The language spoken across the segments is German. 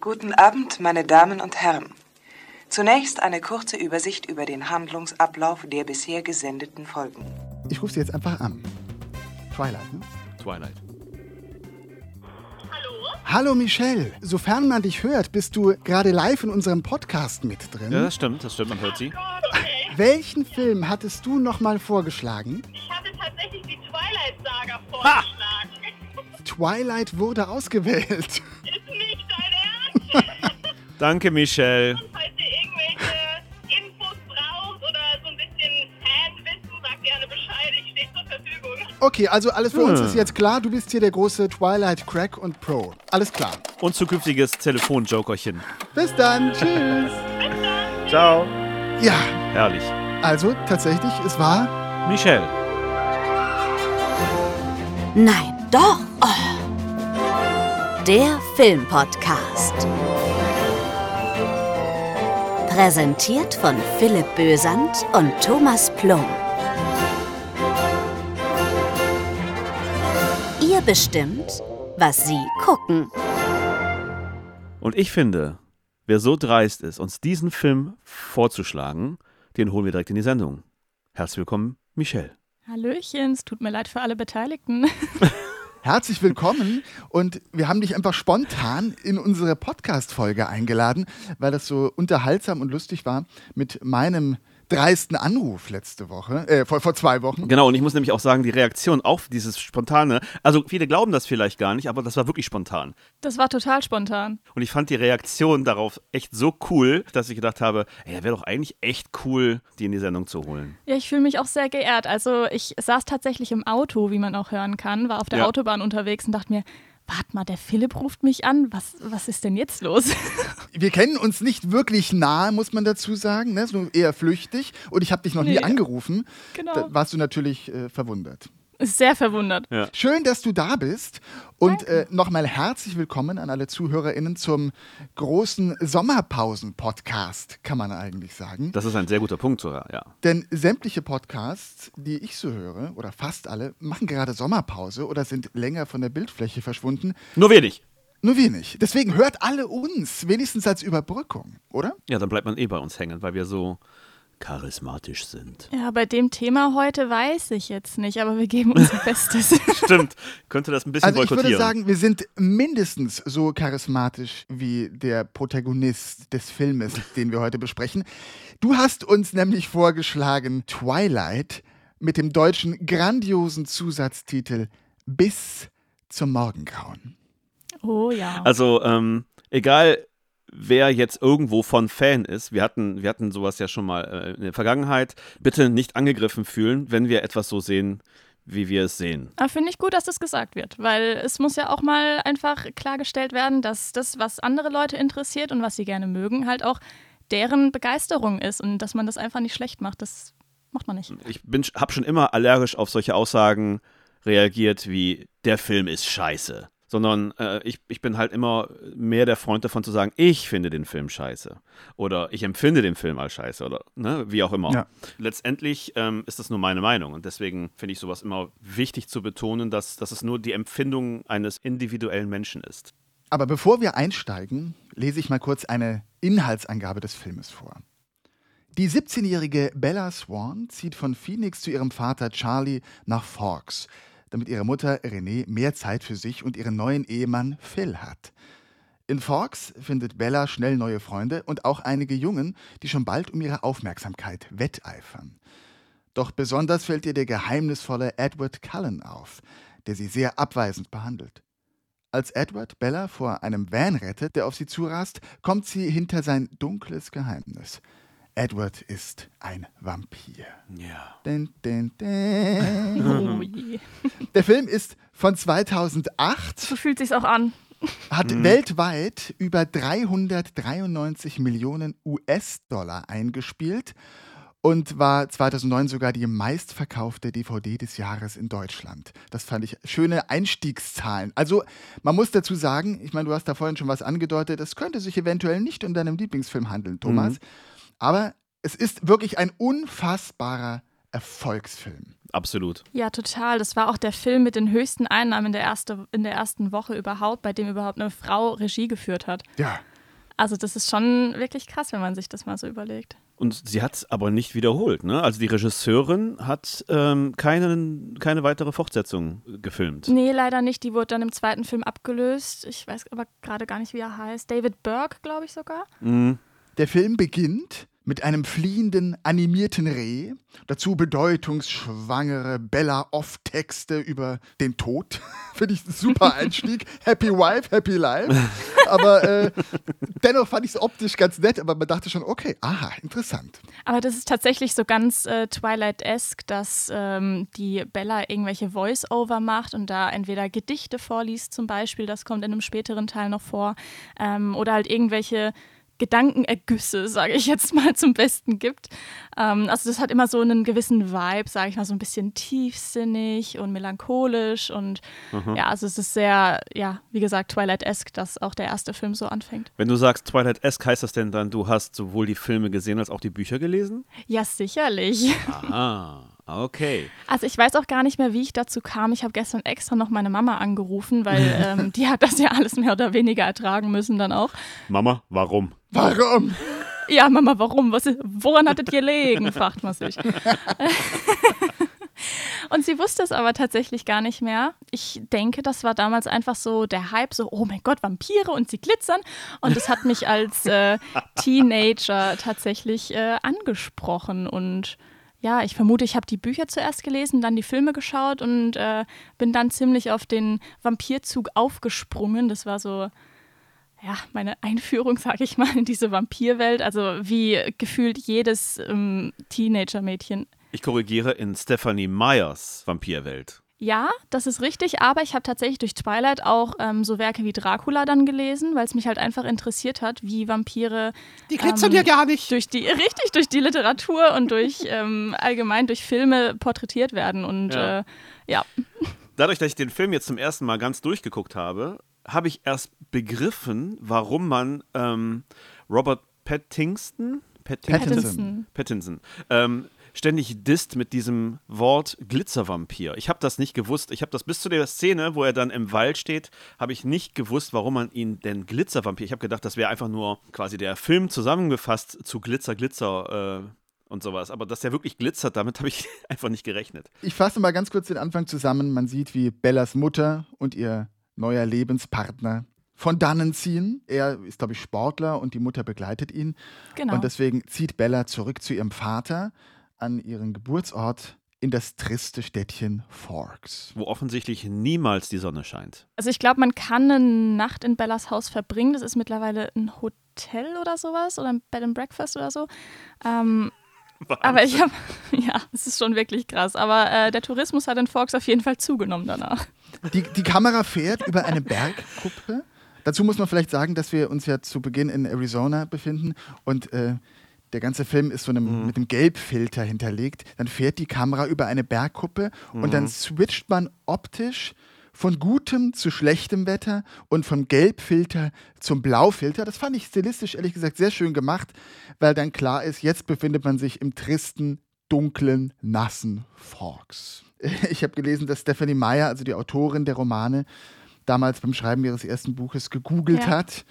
Guten Abend, meine Damen und Herren. Zunächst eine kurze Übersicht über den Handlungsablauf der bisher gesendeten Folgen. Ich rufe sie jetzt einfach an. Twilight, ne? Twilight. Hallo Michelle, sofern man dich hört, bist du gerade live in unserem Podcast mit drin. Ja, das stimmt, das stimmt, man hört sie. Welchen Film hattest du nochmal vorgeschlagen? Ich hatte tatsächlich die Twilight-Saga vorgeschlagen. Twilight wurde ausgewählt. Danke, Michelle. Falls ihr irgendwelche Infos braucht oder so ein bisschen Fanwissen, sagt gerne Bescheid. Ich stehe zur Verfügung. Okay, also alles für uns Hm. ist jetzt klar. Du bist hier der große Twilight Crack und Pro. Alles klar. Und zukünftiges Telefonjokerchen. Bis dann. Tschüss. Ciao. Ja, Herrlich. also tatsächlich, es war Michelle. Nein, doch. Oh. Der Filmpodcast. Präsentiert von Philipp Bösand und Thomas Plum. Ihr bestimmt, was Sie gucken. Und ich finde, wer so dreist ist, uns diesen Film vorzuschlagen, den holen wir direkt in die Sendung. Herzlich willkommen, Michelle. Hallöchen, es tut mir leid für alle Beteiligten. herzlich willkommen. Und wir haben dich einfach spontan in unsere Podcast-Folge eingeladen, weil das so unterhaltsam und lustig war mit meinem dreisten Anruf letzte Woche, äh, vor, vor zwei Wochen. Genau, und ich muss nämlich auch sagen, die Reaktion auf dieses Spontane, also viele glauben das vielleicht gar nicht, aber das war wirklich spontan. Das war total spontan. Und ich fand die Reaktion darauf echt so cool, dass ich gedacht habe, ey, wäre doch eigentlich echt cool, die in die Sendung zu holen. Ja, ich fühle mich auch sehr geehrt. Also ich saß tatsächlich im Auto, wie man auch hören kann, war auf der Ja. Autobahn unterwegs und dachte mir, warte mal, der Philipp ruft mich an. Was, was ist denn jetzt los? Wir kennen uns nicht wirklich nahe, muss man dazu sagen, ne? so eher flüchtig und ich habe dich noch nie Nee. angerufen. Genau. Da warst du natürlich äh, verwundert. Ist sehr verwundert. Schön, dass du da bist und äh, nochmal herzlich willkommen an alle ZuhörerInnen zum großen Sommerpausen-Podcast, kann man eigentlich sagen. Das ist ein sehr guter Punkt sogar, ja. Denn sämtliche Podcasts, die ich so höre, oder fast alle, machen gerade Sommerpause oder sind länger von der Bildfläche verschwunden. Nur wenig. Nur wenig. Deswegen hört alle uns, wenigstens als Überbrückung, oder? Ja, dann bleibt man eh bei uns hängen, weil wir so charismatisch sind. Ja, bei dem Thema heute weiß ich jetzt nicht, aber wir geben unser Bestes. Stimmt. Könnte das ein bisschen Also ich boykottieren. würde sagen, wir sind mindestens so charismatisch wie der Protagonist des Filmes, den wir heute besprechen. Du hast uns nämlich vorgeschlagen Twilight mit dem deutschen grandiosen Zusatztitel Bis zum Morgengrauen. Oh ja. Also, ähm, egal wer jetzt irgendwo von Fan ist, wir hatten, wir hatten sowas ja schon mal äh, in der Vergangenheit, bitte nicht angegriffen fühlen, wenn wir etwas so sehen, wie wir es sehen. Aber finde ich gut, dass das gesagt wird, weil es muss ja auch mal einfach klargestellt werden, dass das, was andere Leute interessiert und was sie gerne mögen, halt auch deren Begeisterung ist und dass man das einfach nicht schlecht macht. Das macht man nicht. Ich habe schon immer allergisch auf solche Aussagen reagiert wie, der Film ist scheiße. Sondern äh, ich, ich bin halt immer mehr der Freund davon zu sagen, ich finde den Film scheiße. Oder ich empfinde den Film als scheiße oder ne, wie auch immer. Ja. Letztendlich ähm, ist das nur meine Meinung. Und deswegen finde ich sowas immer wichtig zu betonen, dass, dass es nur die Empfindung eines individuellen Menschen ist. Aber bevor wir einsteigen, lese ich mal kurz eine Inhaltsangabe des Filmes vor. Die 17-jährige Bella Swan zieht von Phoenix zu ihrem Vater Charlie nach Forks, damit ihre Mutter Renee mehr Zeit für sich und ihren neuen Ehemann Phil hat. In Forks findet Bella schnell neue Freunde und auch einige Jungen, die schon bald um ihre Aufmerksamkeit wetteifern. Doch besonders fällt ihr der geheimnisvolle Edward Cullen auf, der sie sehr abweisend behandelt. Als Edward Bella vor einem Van rettet, der auf sie zurast, kommt sie hinter sein dunkles Geheimnis. Edward ist ein Vampir. Ja. Dun, dun, dun. Oh je. Der Film ist von 2008, So fühlt sich's auch an. hat weltweit über 393 Millionen US-Dollar eingespielt und war 2009 sogar die meistverkaufte DVD des Jahres in Deutschland. Das fand ich schöne Einstiegszahlen. Also man muss dazu sagen, ich meine, du hast da vorhin schon was angedeutet, es könnte sich eventuell nicht um deinen Lieblingsfilm handeln, Thomas, aber es ist wirklich ein unfassbarer Erfolgsfilm. Absolut. Ja, total. Das war auch der Film mit den höchsten Einnahmen in der, erste, in der ersten Woche überhaupt, bei dem überhaupt eine Frau Regie geführt hat. Ja. Also das ist schon wirklich krass, wenn man sich das mal so überlegt. Und sie hat es aber nicht wiederholt. Ne? Also die Regisseurin hat ähm, keine, keine weitere Fortsetzung gefilmt. Nee, leider nicht. Die wurde dann im zweiten Film abgelöst. Ich weiß aber gerade gar nicht, wie er heißt. David Burke, glaube ich sogar. Mhm. Der Film beginnt mit einem fliehenden animierten Reh, dazu bedeutungsschwangere Bella-Off-Texte über den Tod. Finde ich ein super Einstieg. happy Wife, Happy Life. Aber äh, dennoch fand ich es optisch ganz nett, aber man dachte schon, okay, aha, interessant. Aber das ist tatsächlich so ganz äh, Twilight-esque, dass ähm, die Bella irgendwelche Voice-Over macht und da entweder Gedichte vorliest zum Beispiel, das kommt in einem späteren Teil noch vor, ähm, oder halt irgendwelche Gedankenergüsse, sage ich jetzt mal, zum Besten gibt. Ähm, also das hat immer so einen gewissen Vibe, sage ich mal, so ein bisschen tiefsinnig und melancholisch und Mhm. ja, also es ist sehr, ja, wie gesagt, Twilight-esque, dass auch der erste Film so anfängt. Wenn du sagst Twilight-esque, heißt das denn dann, du hast sowohl die Filme gesehen als auch die Bücher gelesen? Ja, sicherlich. Aha, okay. Also ich weiß auch gar nicht mehr, wie ich dazu kam. Ich habe gestern extra noch meine Mama angerufen, weil ähm, die hat das ja alles mehr oder weniger ertragen müssen dann auch. Mama, warum? Warum? Ja, Mama, warum? Was ist, woran hattet ihr gelegen? fragt man sich. Und sie wusste es aber tatsächlich gar nicht mehr. Ich denke, das war damals einfach so der Hype, so, oh mein Gott, Vampire und sie glitzern. Und das hat mich als äh, Teenager tatsächlich äh, angesprochen. Und ja, ich vermute, ich habe die Bücher zuerst gelesen, dann die Filme geschaut und äh, bin dann ziemlich auf den Vampirzug aufgesprungen. Das war so ja, meine Einführung, sage ich mal, in diese Vampirwelt. Also wie gefühlt jedes ähm, Teenager-Mädchen. Ich korrigiere in Stephanie Meyers Vampirwelt. Ja, das ist richtig, aber ich habe tatsächlich durch Twilight auch ähm, so Werke wie Dracula dann gelesen, weil es mich halt einfach interessiert hat, wie Vampire Die glitzern ja gar nicht. durch die richtig durch die Literatur und durch ähm, allgemein durch Filme porträtiert werden und Ja. äh, ja, Dadurch, dass ich den Film jetzt zum ersten Mal ganz durchgeguckt habe, habe ich erst begriffen, warum man ähm, Robert Pattinson, Pattinson, Pattinson. Pattinson ähm, ständig disst mit diesem Wort Glitzervampir. Ich habe das nicht gewusst. Ich habe das bis zu der Szene, wo er dann im Wald steht, habe ich nicht gewusst, warum man ihn denn Glitzervampir. Ich habe gedacht, das wäre einfach nur quasi der Film zusammengefasst zu Glitzer, Glitzer. Äh, und sowas. Aber dass der wirklich glitzert, damit habe ich einfach nicht gerechnet. Ich fasse mal ganz kurz den Anfang zusammen. Man sieht, wie Bellas Mutter und ihr neuer Lebenspartner von dannen ziehen. Er ist, glaube ich, Sportler und die Mutter begleitet ihn. genau. Und deswegen zieht Bella zurück zu ihrem Vater an ihren Geburtsort in das triste Städtchen Forks. Wo offensichtlich niemals die Sonne scheint. Also ich glaube, man kann eine Nacht in Bellas Haus verbringen. Das ist mittlerweile ein Hotel oder sowas oder ein Bed and Breakfast oder so. Ähm, aber ich habe, ja, es ist schon wirklich krass. Aber äh, der Tourismus hat in Forks auf jeden Fall zugenommen danach. Die, die Kamera fährt über eine Bergkuppe. Dazu muss man vielleicht sagen, dass wir uns ja zu Beginn in Arizona befinden und äh, der ganze Film ist so einem, mit einem Gelbfilter hinterlegt. Dann fährt die Kamera über eine Bergkuppe und dann switcht man optisch von gutem zu schlechtem Wetter und vom Gelbfilter zum Blaufilter. Das fand ich stilistisch ehrlich gesagt sehr schön gemacht, weil dann klar ist, jetzt befindet man sich im tristen, dunklen, nassen Forks. Ich habe gelesen, dass Stephanie Meyer, also die Autorin der Romane, damals beim Schreiben ihres ersten Buches gegoogelt Ja. hat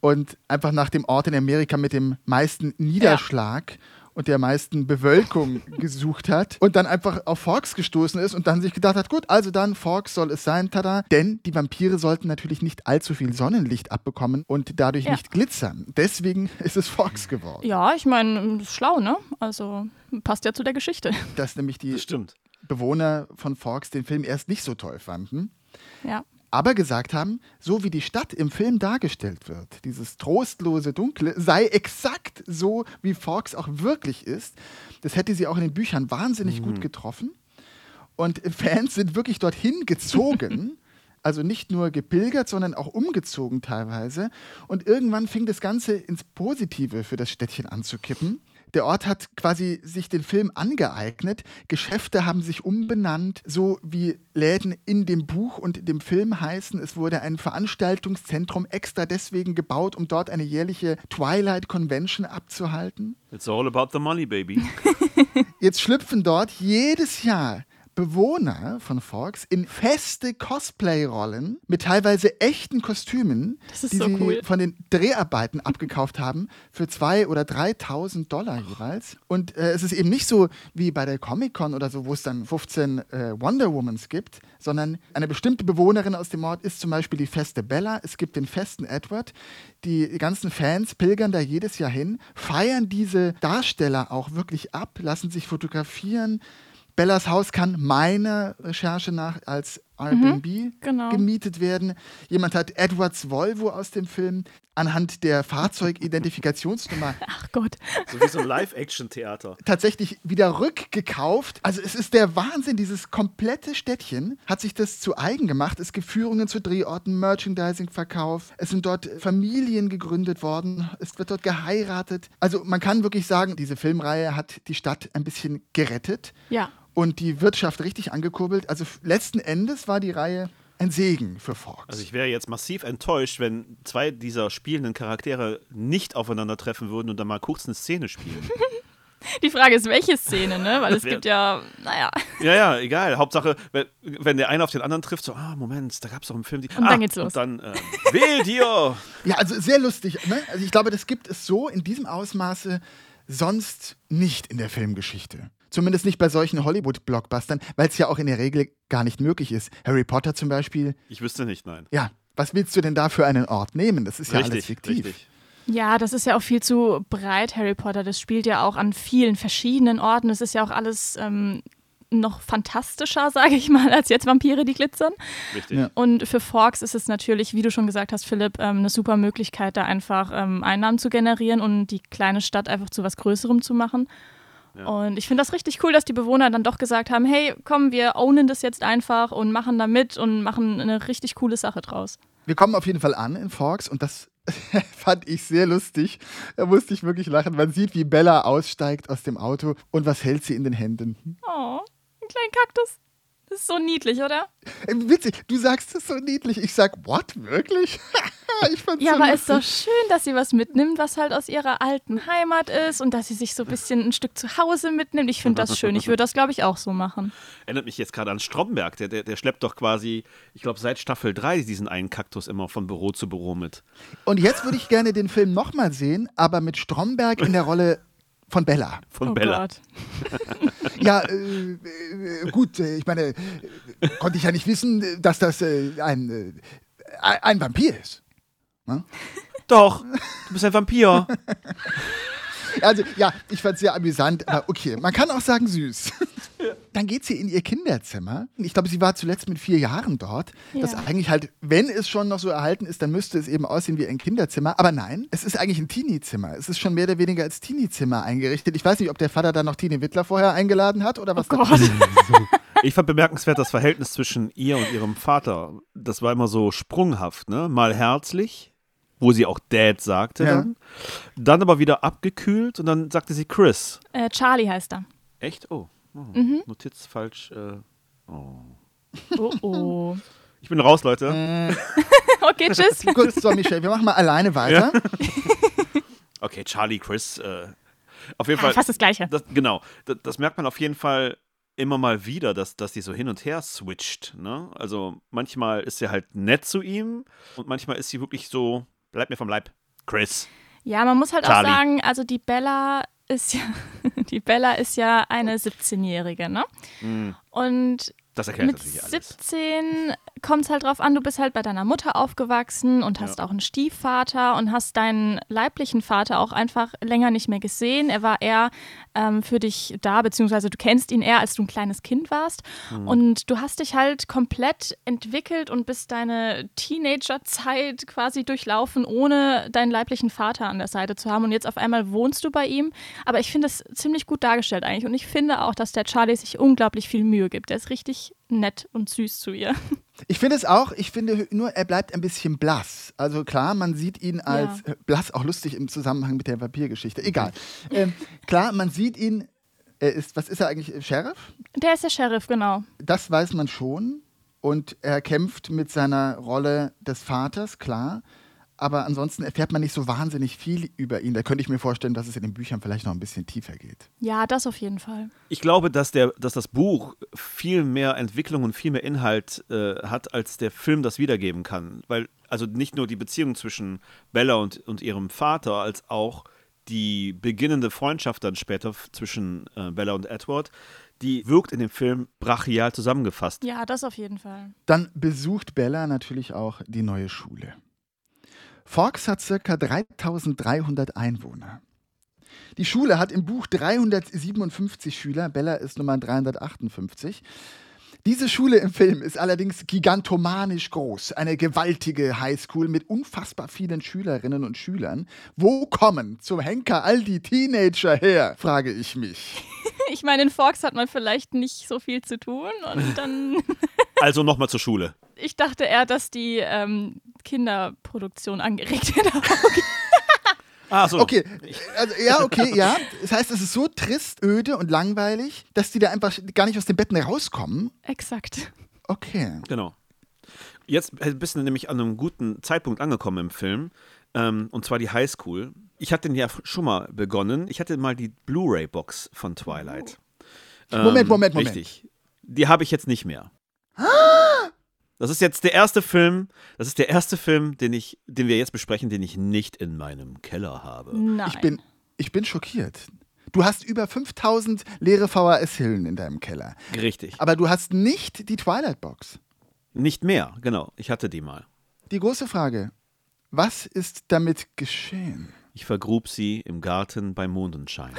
und einfach nach dem Ort in Amerika mit dem meisten Niederschlag und der meisten Bewölkung gesucht hat und dann einfach auf Forks gestoßen ist und dann sich gedacht hat, gut, also dann Forks soll es sein, tada. Denn die Vampire sollten natürlich nicht allzu viel Sonnenlicht abbekommen und dadurch Ja. nicht glitzern. Deswegen ist es Forks geworden. Ja, ich meine, schlau, ne? Also passt ja zu der Geschichte. Dass nämlich die Das stimmt. Bewohner von Forks den Film erst nicht so toll fanden. Ja. Aber gesagt haben, so wie die Stadt im Film dargestellt wird, dieses trostlose Dunkle, sei exakt so, wie Forks auch wirklich ist. Das hätte sie auch in den Büchern wahnsinnig gut getroffen. Und Fans sind wirklich dorthin gezogen. Also nicht nur gepilgert, sondern auch umgezogen teilweise. Und irgendwann fing das Ganze ins Positive für das Städtchen anzukippen. Der Ort hat quasi sich den Film angeeignet. Geschäfte haben sich umbenannt, so wie Läden in dem Buch und dem Film heißen. Es wurde ein Veranstaltungszentrum extra deswegen gebaut, um dort eine jährliche Twilight Convention abzuhalten. It's all about the money, baby. Jetzt schlüpfen dort jedes Jahr Bewohner von Forks in feste Cosplay-Rollen mit teilweise echten Kostümen, die so sie cool. von den Dreharbeiten abgekauft haben für 2.000 oder 3.000 Dollar jeweils. Und äh, es ist eben nicht so wie bei der Comic-Con oder so, wo es dann 15 äh, Wonder Womans gibt, sondern eine bestimmte Bewohnerin aus dem Ort ist zum Beispiel die feste Bella, es gibt den festen Edward. Die ganzen Fans pilgern da jedes Jahr hin, feiern diese Darsteller auch wirklich ab, lassen sich fotografieren. Bellas Haus kann meiner Recherche nach als Airbnb genau. gemietet werden. Jemand hat Edwards Volvo aus dem Film anhand der Fahrzeugidentifikationsnummer Ach Gott. so wie so ein Live-Action-Theater. tatsächlich wieder rückgekauft. Also es ist der Wahnsinn, dieses komplette Städtchen hat sich das zu eigen gemacht. Es gibt Führungen zu Drehorten, Merchandising-Verkauf. Es sind dort Familien gegründet worden. Es wird dort geheiratet. Also man kann wirklich sagen, diese Filmreihe hat die Stadt ein bisschen gerettet Ja. Und die Wirtschaft richtig angekurbelt. Also letzten Endes war die Reihe ein Segen für Fox. Also ich wäre jetzt massiv enttäuscht, wenn zwei dieser spielenden Charaktere nicht aufeinandertreffen würden und dann mal kurz eine Szene spielen. Die Frage ist, welche Szene, ne? Weil es gibt ja, naja. ja, ja, egal. Hauptsache, wenn, wenn der eine auf den anderen trifft, so, ah, Moment, da gab es doch im Film die. Und ah, dann geht's los. Und dann, äh, wähl dir! Ja, also sehr lustig. Ne? Also ich glaube, das gibt es so in diesem Ausmaße sonst nicht in der Filmgeschichte. Zumindest nicht bei solchen Hollywood-Blockbustern, weil es ja auch in der Regel gar nicht möglich ist. Harry Potter zum Beispiel, Ich wüsste nicht, nein. ja, was willst du denn da für einen Ort nehmen? Das ist ja alles richtig, fiktiv. richtig. Ja, das ist ja auch viel zu breit, Harry Potter. Das spielt ja auch an vielen verschiedenen Orten. Es ist ja auch alles ähm, noch fantastischer, sage ich mal, als jetzt Vampire, die glitzern. richtig. Ja. Und für Forks ist es natürlich, wie du schon gesagt hast, Philipp, ähm, eine super Möglichkeit, da einfach ähm, Einnahmen zu generieren und die kleine Stadt einfach zu was Größerem zu machen. Und ich finde das richtig cool, dass die Bewohner dann doch gesagt haben, hey, komm, wir ownen das jetzt einfach und machen da mit und machen eine richtig coole Sache draus. Wir kommen auf jeden Fall an in Forks und das fand ich sehr lustig. Da musste ich wirklich lachen. Man sieht, wie Bella aussteigt aus dem Auto und was hält sie in den Händen? Oh, ein kleiner Kaktus. Das ist so niedlich, oder? Äh, Witzig, du sagst es so niedlich. Ich sag, what, wirklich? ich fand's Ja, so aber ist lustig. doch schön, dass sie was mitnimmt, was halt aus ihrer alten Heimat ist und dass sie sich so ein bisschen ein Stück zu Hause mitnimmt. Ich finde das schön. Ich würde das, glaube ich, auch so machen. Erinnert mich jetzt gerade an Stromberg. Der, der, der schleppt doch quasi, ich glaube, seit Staffel 3 diesen einen Kaktus immer von Büro zu Büro mit. Und jetzt würde ich gerne den Film nochmal sehen, aber mit Stromberg in der Rolle von Bella. Von oh Bella. Gott. Ja, äh, äh, gut, äh, ich meine, äh, konnte ich ja nicht wissen, äh, dass das äh, ein, äh, ein ein Vampir ist. Doch, du bist ein Vampir. Also, ja, ich fand es sehr amüsant, aber okay, man kann auch sagen süß. Dann geht sie in ihr Kinderzimmer. Ich glaube, sie war zuletzt mit vier Jahren dort. Das Ja. eigentlich halt, wenn es schon noch so erhalten ist, dann müsste es eben aussehen wie ein Kinderzimmer. Aber nein, es ist eigentlich ein Teenie-Zimmer. Es ist schon mehr oder weniger als Teenie-Zimmer eingerichtet. Ich weiß nicht, ob der Vater da noch Tine Wittler vorher eingeladen hat oder was da Gott. Ich fand bemerkenswert das Verhältnis zwischen ihr und ihrem Vater. Das war immer so sprunghaft, ne? Mal herzlich, wo sie auch Dad sagte Ja. dann. Dann aber wieder abgekühlt und dann sagte sie Chris. Äh, Charlie heißt er. Echt? Oh. Oh. Mhm. Notiz falsch. Äh. Oh. Oh oh. Ich bin raus, Leute. Okay, tschüss. Gut, so, Michelle, wir machen mal alleine weiter. Okay, Charlie, Chris. Äh. Auf jeden Ja, Fall. fast das Gleiche. Das, genau. Das, das merkt man auf jeden Fall immer mal wieder, dass, dass die so hin und her switcht. Ne? Also manchmal ist sie halt nett zu ihm und manchmal ist sie wirklich so, bleib mir vom Leib. Chris. Ja, man muss halt Charlie. auch sagen, also die Bella ist ja, die Bella ist ja eine 17-Jährige, ne? Hm, Und das erklärt mit natürlich alles. 17 kommt es halt drauf an, du bist halt bei deiner Mutter aufgewachsen und hast Ja. auch einen Stiefvater und hast deinen leiblichen Vater auch einfach länger nicht mehr gesehen. Er war eher ähm, für dich da, beziehungsweise du kennst ihn eher, als du ein kleines Kind warst. Mhm. Und du hast dich halt komplett entwickelt und bist deine Teenagerzeit quasi durchlaufen, ohne deinen leiblichen Vater an der Seite zu haben. Und jetzt auf einmal wohnst du bei ihm. Aber ich finde es ziemlich gut dargestellt eigentlich. Und ich finde auch, dass der Charlie sich unglaublich viel Mühe gibt. Der ist richtig nett und süß zu ihr. Ich finde es auch, ich finde nur, er bleibt ein bisschen blass. Also klar, man sieht ihn als Ja. äh, blass, auch lustig im Zusammenhang mit der Vampirgeschichte. Egal. ähm, klar, man sieht ihn, er ist, was ist er eigentlich, äh, Sheriff? Der ist der Sheriff, genau. Das weiß man schon. Und er kämpft mit seiner Rolle des Vaters, klar. Aber ansonsten erfährt man nicht so wahnsinnig viel über ihn. Da könnte ich mir vorstellen, dass es in den Büchern vielleicht noch ein bisschen tiefer geht. Ja, das auf jeden Fall. Ich glaube, dass, der, dass das Buch viel mehr Entwicklung und viel mehr Inhalt äh, hat, als der Film das wiedergeben kann. Weil, also nicht nur die Beziehung zwischen Bella und, und ihrem Vater, als auch die beginnende Freundschaft dann später zwischen äh, Bella und Edward, die wirkt in dem Film brachial zusammengefasst. Ja, das auf jeden Fall. Dann besucht Bella natürlich auch die neue Schule. Forks hat ca. 3300 Einwohner. Die Schule hat im Buch 357 Schüler, Bella ist Nummer 358. Diese Schule im Film ist allerdings gigantomanisch groß, eine gewaltige Highschool mit unfassbar vielen Schülerinnen und Schülern. Wo kommen zum Henker all die Teenager her, frage ich mich. Ich meine, in Forks hat man vielleicht nicht so viel zu tun und dann. Also nochmal zur Schule. ich dachte eher, dass die ähm, Kinderproduktion angeregt wird. Ah, so. Okay, also, ja, okay, ja. Das heißt, es ist so trist, öde und langweilig, dass die da einfach gar nicht aus den Betten rauskommen. Exakt. Okay. Genau. Jetzt bist du nämlich an einem guten Zeitpunkt angekommen im Film. Ähm, und zwar die Highschool. Ich hatte den ja schon mal begonnen. Ich hatte mal die Blu-ray-Box von Twilight. Ähm, Moment, Moment, Moment. Richtig. Die habe ich jetzt nicht mehr. Das ist jetzt der erste Film, das ist der erste Film, den ich, den wir jetzt besprechen, den ich nicht in meinem Keller habe. Nein. Ich bin, ich bin schockiert. Du hast über 5000 leere VHS-Hüllen in deinem Keller. Richtig. Aber du hast nicht die Twilight-Box. Nicht mehr, genau. Ich hatte die mal. Die große Frage: Was ist damit geschehen? Ich vergrub sie im Garten beim Mondenschein.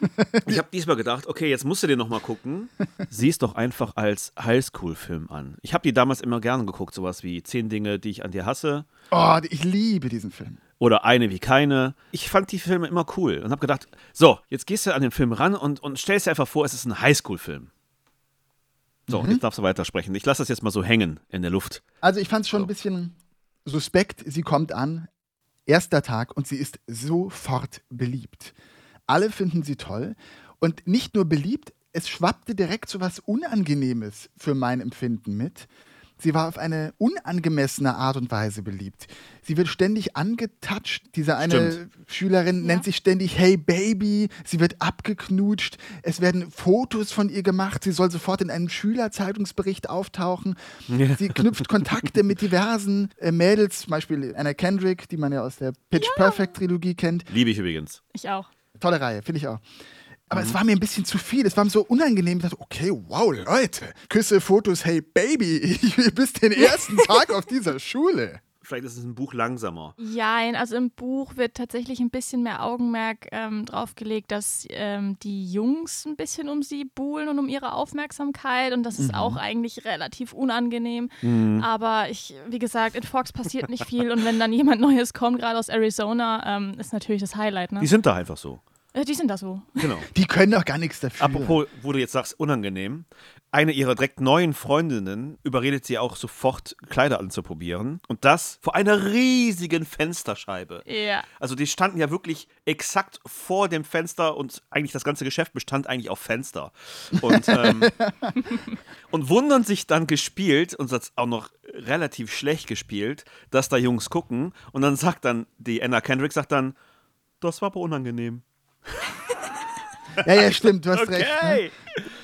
ich habe diesmal gedacht, okay, jetzt musst du dir noch mal gucken. Sieh es doch einfach als Highschool-Film an. Ich habe die damals immer gerne geguckt, sowas wie Zehn Dinge, die ich an dir hasse Oh, ich liebe diesen Film. oder Eine wie keine. Ich fand die Filme immer cool und habe gedacht, so, jetzt gehst du an den Film ran und, und stellst dir einfach vor, es ist ein Highschool-Film. So, jetzt darfst du weitersprechen. Ich lasse das jetzt mal so hängen in der Luft. Also, ich fand es schon So. ein bisschen suspekt. Sie kommt an, erster Tag, und sie ist sofort beliebt. Alle finden sie toll. Und nicht nur beliebt, es schwappte direkt so was Unangenehmes für mein Empfinden mit. Sie war auf eine unangemessene Art und Weise beliebt. Sie wird ständig angetatscht. Diese eine Stimmt. Schülerin Ja. nennt sich ständig Hey Baby. Sie wird abgeknutscht. Es werden Fotos von ihr gemacht. Sie soll sofort in einem Schülerzeitungsbericht auftauchen. Sie knüpft Kontakte mit diversen äh, Mädels, zum Beispiel Anna Kendrick, die man ja aus der Pitch Perfect Trilogie kennt. Liebe ich übrigens. Ich auch. Tolle Reihe, finde ich auch. Aber es war mir ein bisschen zu viel. Es war mir so unangenehm. Ich dachte, okay, wow, Leute. Küsse, Fotos, hey Baby, ich bis den ersten Tag auf dieser Schule. Vielleicht ist es ein Buch langsamer. Ja, also im Buch wird tatsächlich ein bisschen mehr Augenmerk ähm, drauf gelegt, dass ähm, die Jungs ein bisschen um sie buhlen und um ihre Aufmerksamkeit und das ist auch eigentlich relativ unangenehm. Aber ich, wie gesagt, in Fox passiert nicht viel und wenn dann jemand Neues kommt, gerade aus Arizona, ähm, ist natürlich das Highlight. Ne? Die sind da einfach so. Die sind da so. Genau. Die können doch gar nichts dafür. Apropos, wo du jetzt sagst, unangenehm. Eine ihrer direkt neuen Freundinnen überredet sie auch sofort, Kleider anzuprobieren. Und das vor einer riesigen Fensterscheibe. Ja. Also die standen ja wirklich exakt vor dem Fenster und eigentlich das ganze Geschäft bestand eigentlich auf Fenster. Und, ähm, und wundern sich dann gespielt, und das auch noch relativ schlecht gespielt, dass da Jungs gucken. Und dann sagt dann, die Anna Kendrick sagt dann, das war aber unangenehm. Ja, ja, stimmt, du hast recht. Ne? Okay.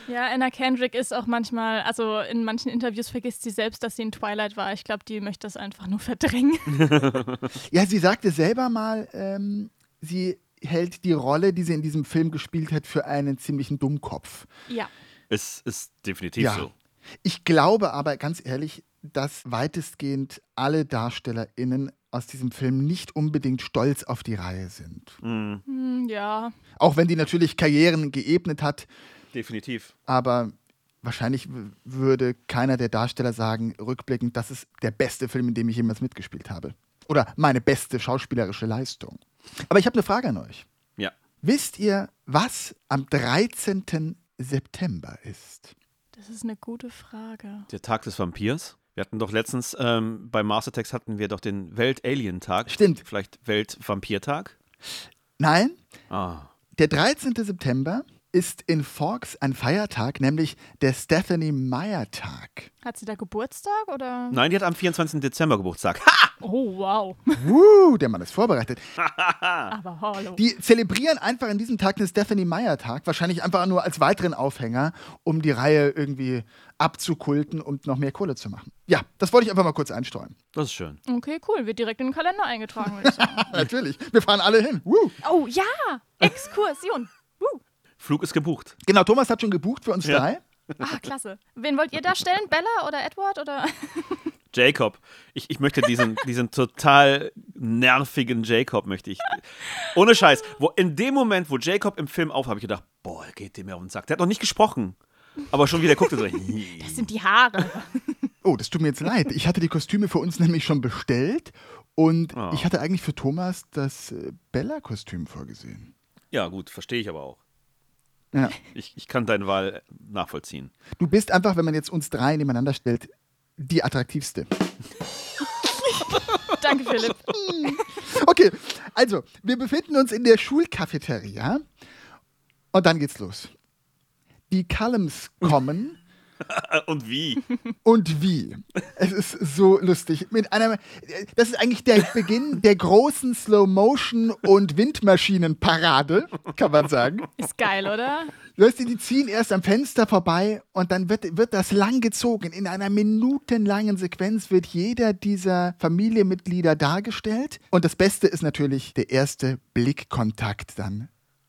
Ja, Anna Kendrick ist auch manchmal, also in manchen Interviews vergisst sie selbst, dass sie in Twilight war. Ich glaube, die möchte das einfach nur verdrängen. Ja, sie sagte selber mal, ähm, sie hält die Rolle, die sie in diesem Film gespielt hat, für einen ziemlichen Dummkopf. ja. Es ist definitiv Ja. so. Ich glaube aber ganz ehrlich, dass weitestgehend alle DarstellerInnen aus diesem Film nicht unbedingt stolz auf die Reihe sind. Mhm. Hm, ja. Auch wenn die natürlich Karrieren geebnet hat, Definitiv. aber wahrscheinlich würde keiner der Darsteller sagen, rückblickend, das ist der beste Film, in dem ich jemals mitgespielt habe. Oder meine beste schauspielerische Leistung. Aber ich habe eine Frage an euch. Ja. Wisst ihr, was am 13. September ist? Das ist eine gute Frage. Der Tag des Vampirs. Wir hatten doch letztens, ähm, bei Mars Attacks hatten wir doch den Welt-Alien-Tag. Stimmt. Vielleicht Welt-Vampir-Tag? Nein, Ah. der 13. September ist in Forks ein Feiertag, nämlich der Stephanie Meyer Tag. Hat sie da Geburtstag oder? Nein, die hat am 24. Dezember Geburtstag. Ha! Oh, wow. Uh, der Mann ist vorbereitet. Aber hallo. Die zelebrieren einfach an diesem Tag den Stephanie Meyer Tag, wahrscheinlich einfach nur als weiteren Aufhänger, um die Reihe irgendwie abzukulten und noch mehr Kohle zu machen. Ja, das wollte ich einfach mal kurz einstreuen. Das ist schön. Okay, cool. Wird direkt in den Kalender eingetragen, würde ich sagen. Natürlich, wir fahren alle hin. Woo. oh ja, Exkursion. Flug ist gebucht. Genau, Thomas hat schon gebucht für uns Ja. drei. Ah, klasse. Wen wollt ihr da stellen? Bella oder Edward oder? Jacob. Ich, ich möchte diesen, diesen total nervigen Jacob, möchte ich. Ohne Scheiß. Wo, in dem Moment, wo Jacob im Film auf, habe ich gedacht, boah, geht dem ja auf den Sack. Der hat noch nicht gesprochen. Aber schon wieder guckte so. Das sind die Haare. Oh, das tut mir jetzt leid. Ich hatte die Kostüme für uns nämlich schon bestellt und Oh. ich hatte eigentlich für Thomas das äh, Bella-Kostüm vorgesehen. Ja, gut, verstehe ich aber auch. Ja. Ich, ich kann deine Wahl nachvollziehen. Du bist einfach, wenn man jetzt uns drei nebeneinander stellt, die attraktivste. Danke, Philipp. Okay, also, wir befinden uns in der Schulcafeteria und dann geht's los. Die Callums kommen Äh, Und wie? und wie. Es ist so lustig. Mit einer, das ist eigentlich der Beginn der großen Slow-Motion- und Windmaschinenparade, kann man sagen. Ist geil, oder? Weißt du, die ziehen erst am Fenster vorbei und dann wird, wird das lang gezogen. In einer minutenlangen Sequenz wird jeder dieser Familienmitglieder dargestellt. Und das Beste ist natürlich der erste Blickkontakt dann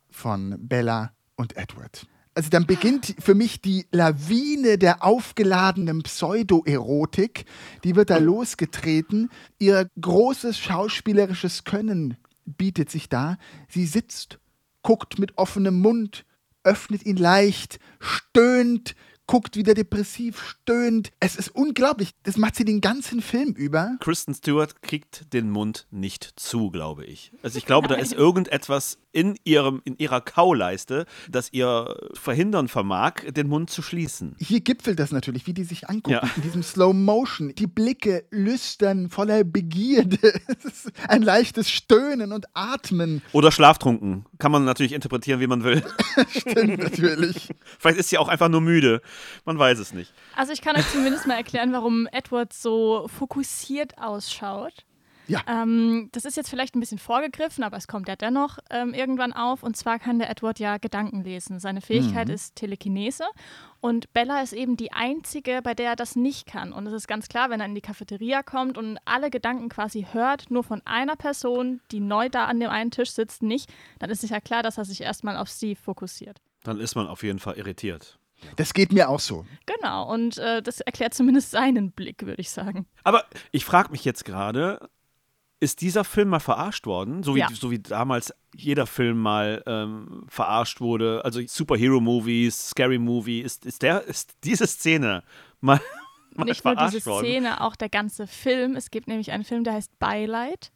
von Bella und Edward. Also dann beginnt für mich die Lawine der aufgeladenen Pseudo-Erotik. Die wird da losgetreten. Ihr großes schauspielerisches Können bietet sich da. Sie sitzt, guckt mit offenem Mund, öffnet ihn leicht, stöhnt, guckt wieder depressiv, stöhnt. Es ist unglaublich. Das macht sie den ganzen Film über. Kristen Stewart kriegt den Mund nicht zu, glaube ich. Also ich glaube, da ist irgendetwas in, ihrem, in ihrer Kauleiste, das ihr verhindern vermag, den Mund zu schließen. Hier gipfelt das natürlich, wie die sich angucken, Ja. in diesem Slow Motion. Die Blicke lüstern, voller Begierde. Ein leichtes Stöhnen und Atmen. Oder schlaftrunken. Kann man natürlich interpretieren, wie man will. Stimmt natürlich. Vielleicht ist sie auch einfach nur müde. Man weiß es nicht. Also ich kann euch zumindest mal erklären, warum Edward so fokussiert ausschaut. Ja. Ähm, das ist jetzt vielleicht ein bisschen vorgegriffen, aber es kommt ja dennoch ähm, irgendwann auf. Und zwar kann der Edward ja Gedanken lesen. Seine Fähigkeit ist Telekinese. Und Bella ist eben die einzige, bei der er das nicht kann. Und es ist ganz klar, wenn er in die Cafeteria kommt und alle Gedanken quasi hört, nur von einer Person, die neu da an dem einen Tisch sitzt, nicht, dann ist es ja klar, dass er sich erstmal auf sie fokussiert. Dann ist man auf jeden Fall irritiert. Das geht mir auch so. Genau, und äh, das erklärt zumindest seinen Blick, würde ich sagen. Aber ich frage mich jetzt gerade, ist dieser Film mal verarscht worden? So wie, Ja. so wie damals jeder Film mal ähm, verarscht wurde. Also Superhero-Movies, Scary Movie. Ist, ist, der, ist diese Szene mal, mal Nicht nur verarscht diese worden? Szene, auch der ganze Film. Es gibt nämlich einen Film, der heißt Beileid.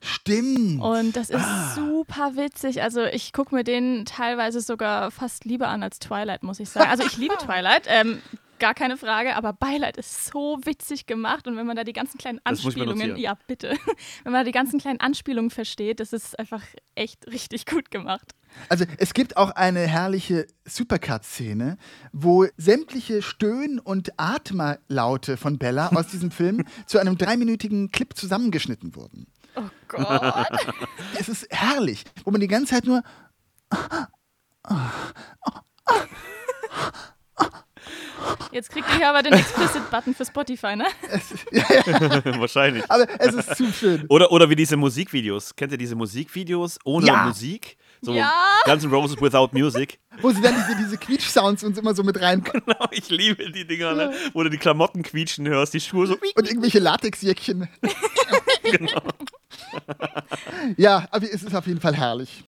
Stimmt. Und das ist Ah. super witzig. Also ich gucke mir den teilweise sogar fast lieber an als Twilight, muss ich sagen. Also ich liebe Twilight, ähm, gar keine Frage, aber Beileid ist so witzig gemacht. Und wenn man da die ganzen kleinen Anspielungen, ja bitte, wenn man da die ganzen kleinen Anspielungen versteht, das ist einfach echt richtig gut gemacht. Also es gibt auch eine herrliche Supercut-Szene, wo sämtliche Stöhn- und Atmerlaute von Bella aus diesem Film zu einem dreiminütigen Clip zusammengeschnitten wurden. Oh Gott. Es ist herrlich, wo man die ganze Zeit nur Jetzt kriegt ihr hier aber den Explicit-Button für Spotify, ne? Wahrscheinlich. Aber es ist zu schön. Oder, oder wie diese Musikvideos. Kennt ihr diese Musikvideos ohne Ja. Musik? So Ja. Guns N' Roses without music. Wo sie dann diese, diese Quietsch-Sounds uns immer so mit rein Genau, ich liebe die Dinger, ne? wo du die Klamotten quietschen hörst, die Schuhe so. und irgendwelche Latexjäckchen. Genau. Ja, aber es ist auf jeden Fall herrlich.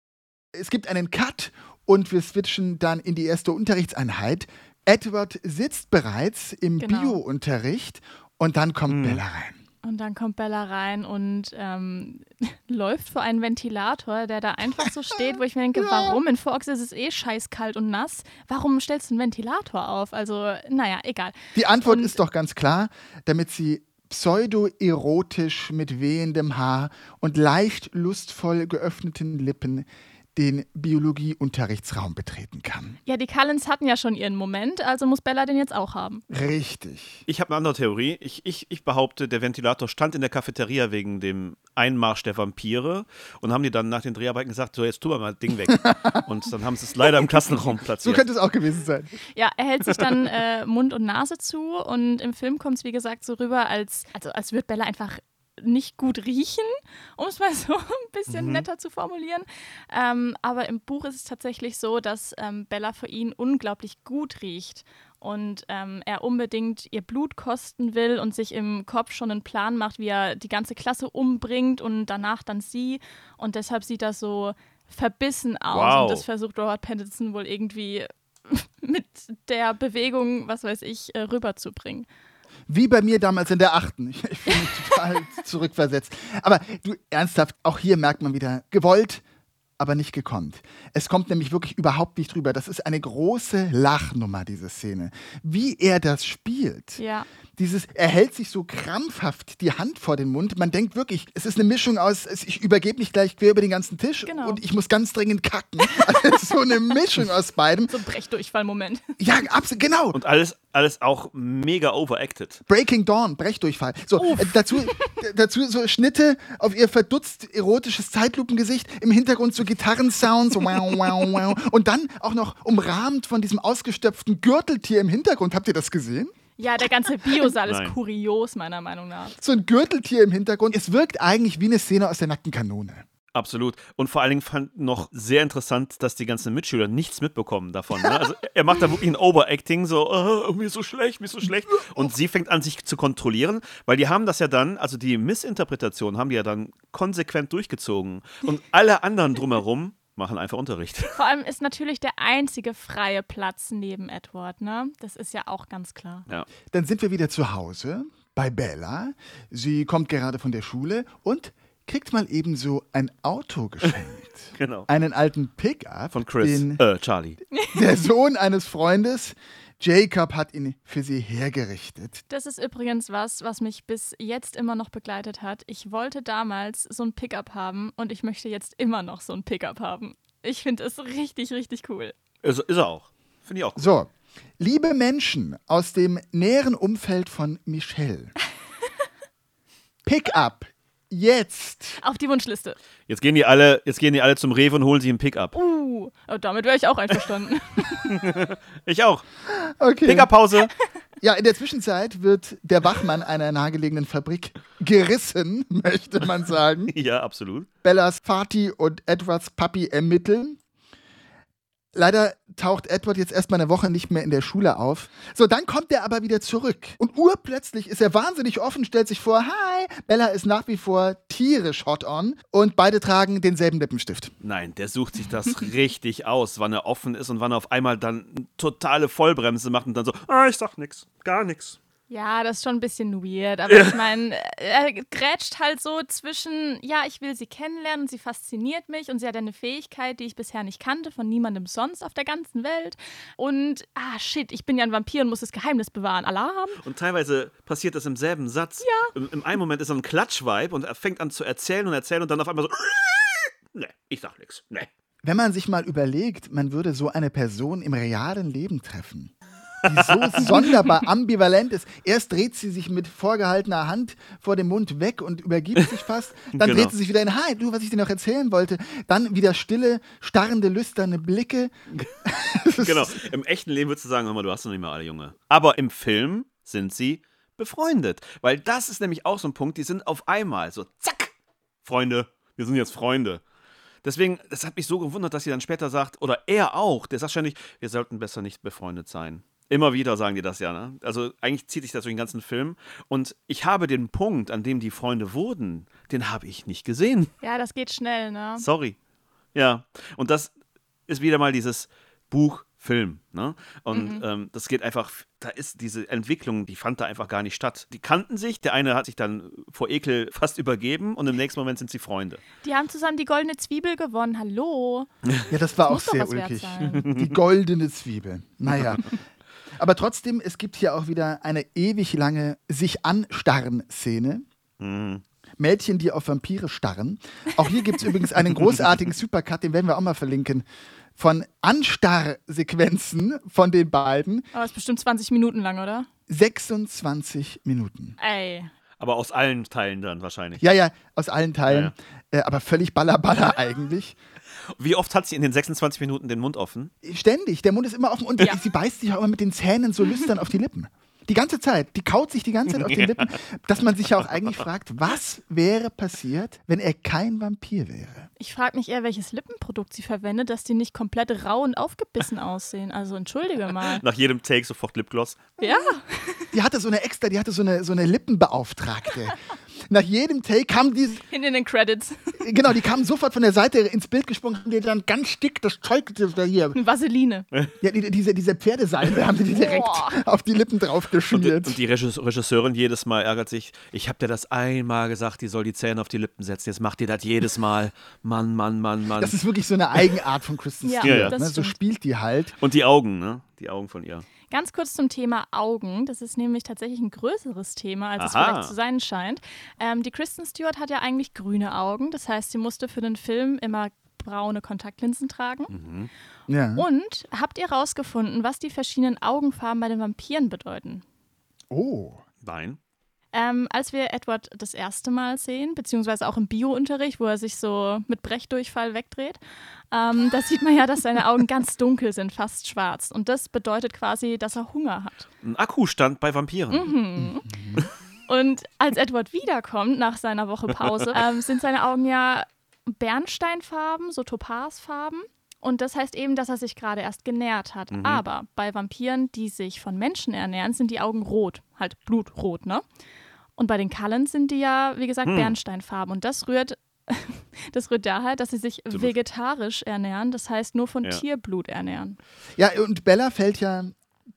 Es gibt einen Cut und wir switchen dann in die erste Unterrichtseinheit. Edward sitzt bereits im Genau. Bio-Unterricht und dann kommt Mhm. Bella rein. Und dann kommt Bella rein und ähm, läuft vor einen Ventilator, der da einfach so steht, wo ich mir denke, warum? In Forks ist es eh scheißkalt und nass. Warum stellst du einen Ventilator auf? Also, naja, egal. Die Antwort Und- ist doch ganz klar, damit sie pseudo-erotisch mit wehendem Haar und leicht lustvoll geöffneten Lippen den Biologieunterrichtsraum betreten kann. Ja, die Cullens hatten ja schon ihren Moment, also muss Bella den jetzt auch haben. Richtig. Ich habe eine andere Theorie. Ich, ich, ich behaupte, der Ventilator stand in der Cafeteria wegen dem Einmarsch der Vampire und haben die dann nach den Dreharbeiten gesagt, so jetzt tun wir mal das Ding weg. und dann haben sie es leider im Klassenraum So platziert. könnte es auch gewesen sein. Ja, er hält sich dann äh, Mund und Nase zu und im Film kommt es, wie gesagt, so rüber, als, also als würde Bella einfach nicht gut riechen, um es mal so ein bisschen netter zu formulieren. Ähm, aber im Buch ist es tatsächlich so, dass ähm, Bella für ihn unglaublich gut riecht und ähm, er unbedingt ihr Blut kosten will und sich im Kopf schon einen Plan macht, wie er die ganze Klasse umbringt und danach dann sie. Und deshalb sieht das so verbissen aus Wow. und das versucht Robert Pattinson wohl irgendwie mit der Bewegung, was weiß ich, äh, rüberzubringen. Wie bei mir damals in der achten. Ich, ich fühle mich total zurückversetzt. Aber du, ernsthaft, auch hier merkt man wieder, gewollt, aber nicht gekonnt. Es kommt nämlich wirklich überhaupt nicht drüber. Das ist eine große Lachnummer, diese Szene. Wie er das spielt. Ja. Dieses, er hält sich so krampfhaft die Hand vor den Mund. Man denkt wirklich, es ist eine Mischung aus, es- ich übergebe mich gleich quer über den ganzen Tisch Genau. und ich muss ganz dringend kacken. Also es ist so eine Mischung aus beidem. So ein Brechdurchfall-Moment. Ja, absolut, genau. Und alles, alles auch mega overacted. Breaking Dawn, Brechdurchfall. So, äh, dazu, d- dazu so Schnitte auf ihr verdutzt erotisches Zeitlupengesicht, im Hintergrund so Gitarrensounds, wow, wow, wow. Und dann auch noch umrahmt von diesem ausgestöpften Gürteltier im Hintergrund. Habt ihr das gesehen? Ja, der ganze Biosaal ist kurios, meiner Meinung nach. So ein Gürteltier im Hintergrund. Es wirkt eigentlich wie eine Szene aus der nackten Kanone. Absolut. Und vor allen Dingen fand noch sehr interessant, dass die ganzen Mitschüler nichts mitbekommen davon. Ne? Also er macht da wirklich ein Overacting, so, oh, mir ist so schlecht, mir ist so schlecht. Und sie fängt an, sich zu kontrollieren, weil die haben das ja dann, also die Missinterpretation haben die ja dann konsequent durchgezogen. Und alle anderen drumherum machen einfach Unterricht. Vor allem ist natürlich der einzige freie Platz neben Edward, ne? Das ist ja auch ganz klar. Ja. Dann sind wir wieder zu Hause bei Bella. Sie kommt gerade von der Schule und kriegt mal ebenso ein Auto geschenkt. Genau. Einen alten Pickup. Von Chris. Den Äh, Charlie. der Sohn eines Freundes. Jacob hat ihn für sie hergerichtet. Das ist übrigens was, was mich bis jetzt immer noch begleitet hat. Ich wollte damals so ein Pickup haben und ich möchte jetzt immer noch so ein Pickup haben. Ich finde es richtig, richtig cool. Ist, ist er auch. Finde ich auch. gut. So, liebe Menschen aus dem näheren Umfeld von Michelle. Pickup. Jetzt. Auf die Wunschliste. Jetzt gehen die alle, jetzt gehen die alle zum Rewe und holen sich ein Pickup. Uh, damit wäre ich auch einverstanden. Ich auch. Okay. Pickup-Pause. Ja, in der Zwischenzeit wird der Wachmann einer nahegelegenen Fabrik gerissen, möchte man sagen. ja, absolut. Bellas Vati und Edwards Papi ermitteln. Leider taucht Edward jetzt erstmal eine Woche nicht mehr in der Schule auf. So, dann kommt er aber wieder zurück. Und urplötzlich ist er wahnsinnig offen, stellt sich vor, hi, Bella ist nach wie vor tierisch hot on und beide tragen denselben Lippenstift. Nein, der sucht sich das richtig aus, wann er offen ist und wann er auf einmal dann totale Vollbremse macht und dann so, ah, ich sag nix, gar nix. Ja, das ist schon ein bisschen weird. Aber ich meine, er grätscht halt so zwischen, ja, ich will sie kennenlernen und sie fasziniert mich und sie hat eine Fähigkeit, die ich bisher nicht kannte, von niemandem sonst auf der ganzen Welt. Und, ah, shit, ich bin ja ein Vampir und muss das Geheimnis bewahren. Alarm? Und teilweise passiert das im selben Satz. Ja. Im, im einen Moment ist er ein Klatschweib und er fängt an zu erzählen und erzählen und dann auf einmal so, nee, ich sag nix, nee. Wenn man sich mal überlegt, man würde so eine Person im realen Leben treffen, die so sonderbar ambivalent ist. Erst dreht sie sich mit vorgehaltener Hand vor dem Mund weg und übergibt sich fast. Dann Genau. dreht sie sich wieder in, hi, du, was ich dir noch erzählen wollte. Dann wieder stille, starrende, lüsterne Blicke. Genau. Im echten Leben würdest du sagen, hör mal, du hast noch nicht mal alle Junge. Aber im Film sind sie befreundet. Weil das ist nämlich auch so ein Punkt, die sind auf einmal so, zack, Freunde, wir sind jetzt Freunde. Deswegen, das hat mich so gewundert, dass sie dann später sagt, oder er auch, der sagt ständig, wir sollten besser nicht befreundet sein. Immer wieder sagen die das ja, ne? Also eigentlich zieht sich das durch den ganzen Film. Und ich habe den Punkt, an dem die Freunde wurden, den habe ich nicht gesehen. Ja, das geht schnell, ne? Sorry. Ja. Und das ist wieder mal dieses Buch, Film. Ne? Und ähm, das geht einfach, da ist diese Entwicklung, die fand da einfach gar nicht statt. Die kannten sich, der eine hat sich dann vor Ekel fast übergeben und im nächsten Moment sind sie Freunde. Die haben zusammen die goldene Zwiebel gewonnen. Hallo. Ja, das war auch muss doch sehr ulkig. Die goldene Zwiebel. Naja. Aber trotzdem, es gibt hier auch wieder eine ewig lange sich anstarren Szene. Mädchen, die auf Vampire starren. Auch hier gibt es übrigens einen großartigen Supercut, den werden wir auch mal verlinken, von Anstarrsequenzen von den beiden. Aber ist bestimmt 20 Minuten lang, oder? 26 Minuten. Ey. Aber aus allen Teilen dann wahrscheinlich. Ja, ja, aus allen Teilen. Äh, aber völlig ballerballer eigentlich. Wie oft hat sie in den 26 Minuten den Mund offen? Ständig. Der Mund ist immer offen und Ja. sie beißt sich auch immer mit den Zähnen so lüstern auf die Lippen. Die ganze Zeit. Die kaut sich die ganze Zeit auf die Lippen. Dass man sich ja auch eigentlich fragt, was wäre passiert, wenn er kein Vampir wäre? Ich frage mich eher, welches Lippenprodukt sie verwendet, dass die nicht komplett rau und aufgebissen aussehen. Also entschuldige mal. Nach jedem Take sofort Lipgloss. Ja, Die hatte so eine extra, die hatte so eine, so eine Lippenbeauftragte. Nach jedem Take kam die, hin in den Credits. genau, die kamen sofort von der Seite ins Bild gesprungen, haben die dann ganz dick das Zeug da hier. Vaseline. Ja, die, diese, diese Pferdeseile haben die direkt Boah. auf die Lippen drauf Und, geschmiert. und die Regis- Regisseurin jedes Mal ärgert sich. Ich habe dir das einmal gesagt, die soll die Zähne auf die Lippen setzen. Jetzt macht ihr das jedes Mal. Mann, Mann, Mann, Mann. Das ist wirklich so eine Eigenart von Kristen Ja, Stewart. ne? So spielt die halt. Und die Augen, ne? Die Augen von ihr. Ganz kurz zum Thema Augen. Das ist nämlich tatsächlich ein größeres Thema, als es Aha. vielleicht zu sein scheint. Ähm, die Kristen Stewart hat ja eigentlich grüne Augen. Das heißt, sie musste für den Film immer braune Kontaktlinsen tragen. Ja. Und habt ihr rausgefunden, was die verschiedenen Augenfarben bei den Vampiren bedeuten? Oh. Nein. Ähm, als wir Edward das erste Mal sehen, beziehungsweise auch im Bio-Unterricht, wo er sich so mit Brechdurchfall wegdreht, ähm, da sieht man ja, dass seine Augen ganz dunkel sind, fast schwarz. Und das bedeutet quasi, dass er Hunger hat. Ein Akkustand bei Vampiren. Mhm. Und als Edward wiederkommt nach seiner Woche Pause, ähm, sind seine Augen ja Bernsteinfarben, so Topazfarben. Und das heißt eben, dass er sich gerade erst genährt hat. Aber bei Vampiren, die sich von Menschen ernähren, sind die Augen rot, halt blutrot, ne? Und bei den Cullens sind die ja, wie gesagt, Bernsteinfarben. Und das rührt, das rührt daher, dass sie sich vegetarisch ernähren, das heißt nur von Ja. Tierblut ernähren. Ja, und Bella fällt ja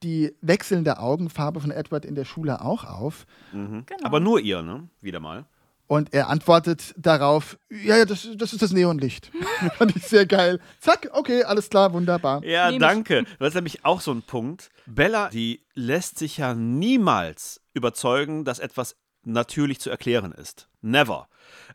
die wechselnde Augenfarbe von Edward in der Schule auch auf. Genau. Aber nur ihr, ne? Wieder mal. Und er antwortet darauf: Ja, ja, das, das ist das Neonlicht. Fand ich sehr geil. Zack, okay, alles klar, wunderbar. Ja, Nehm ich. danke. Das ist nämlich auch so ein Punkt. Bella, die lässt sich ja niemals überzeugen, dass etwas natürlich zu erklären ist. Never.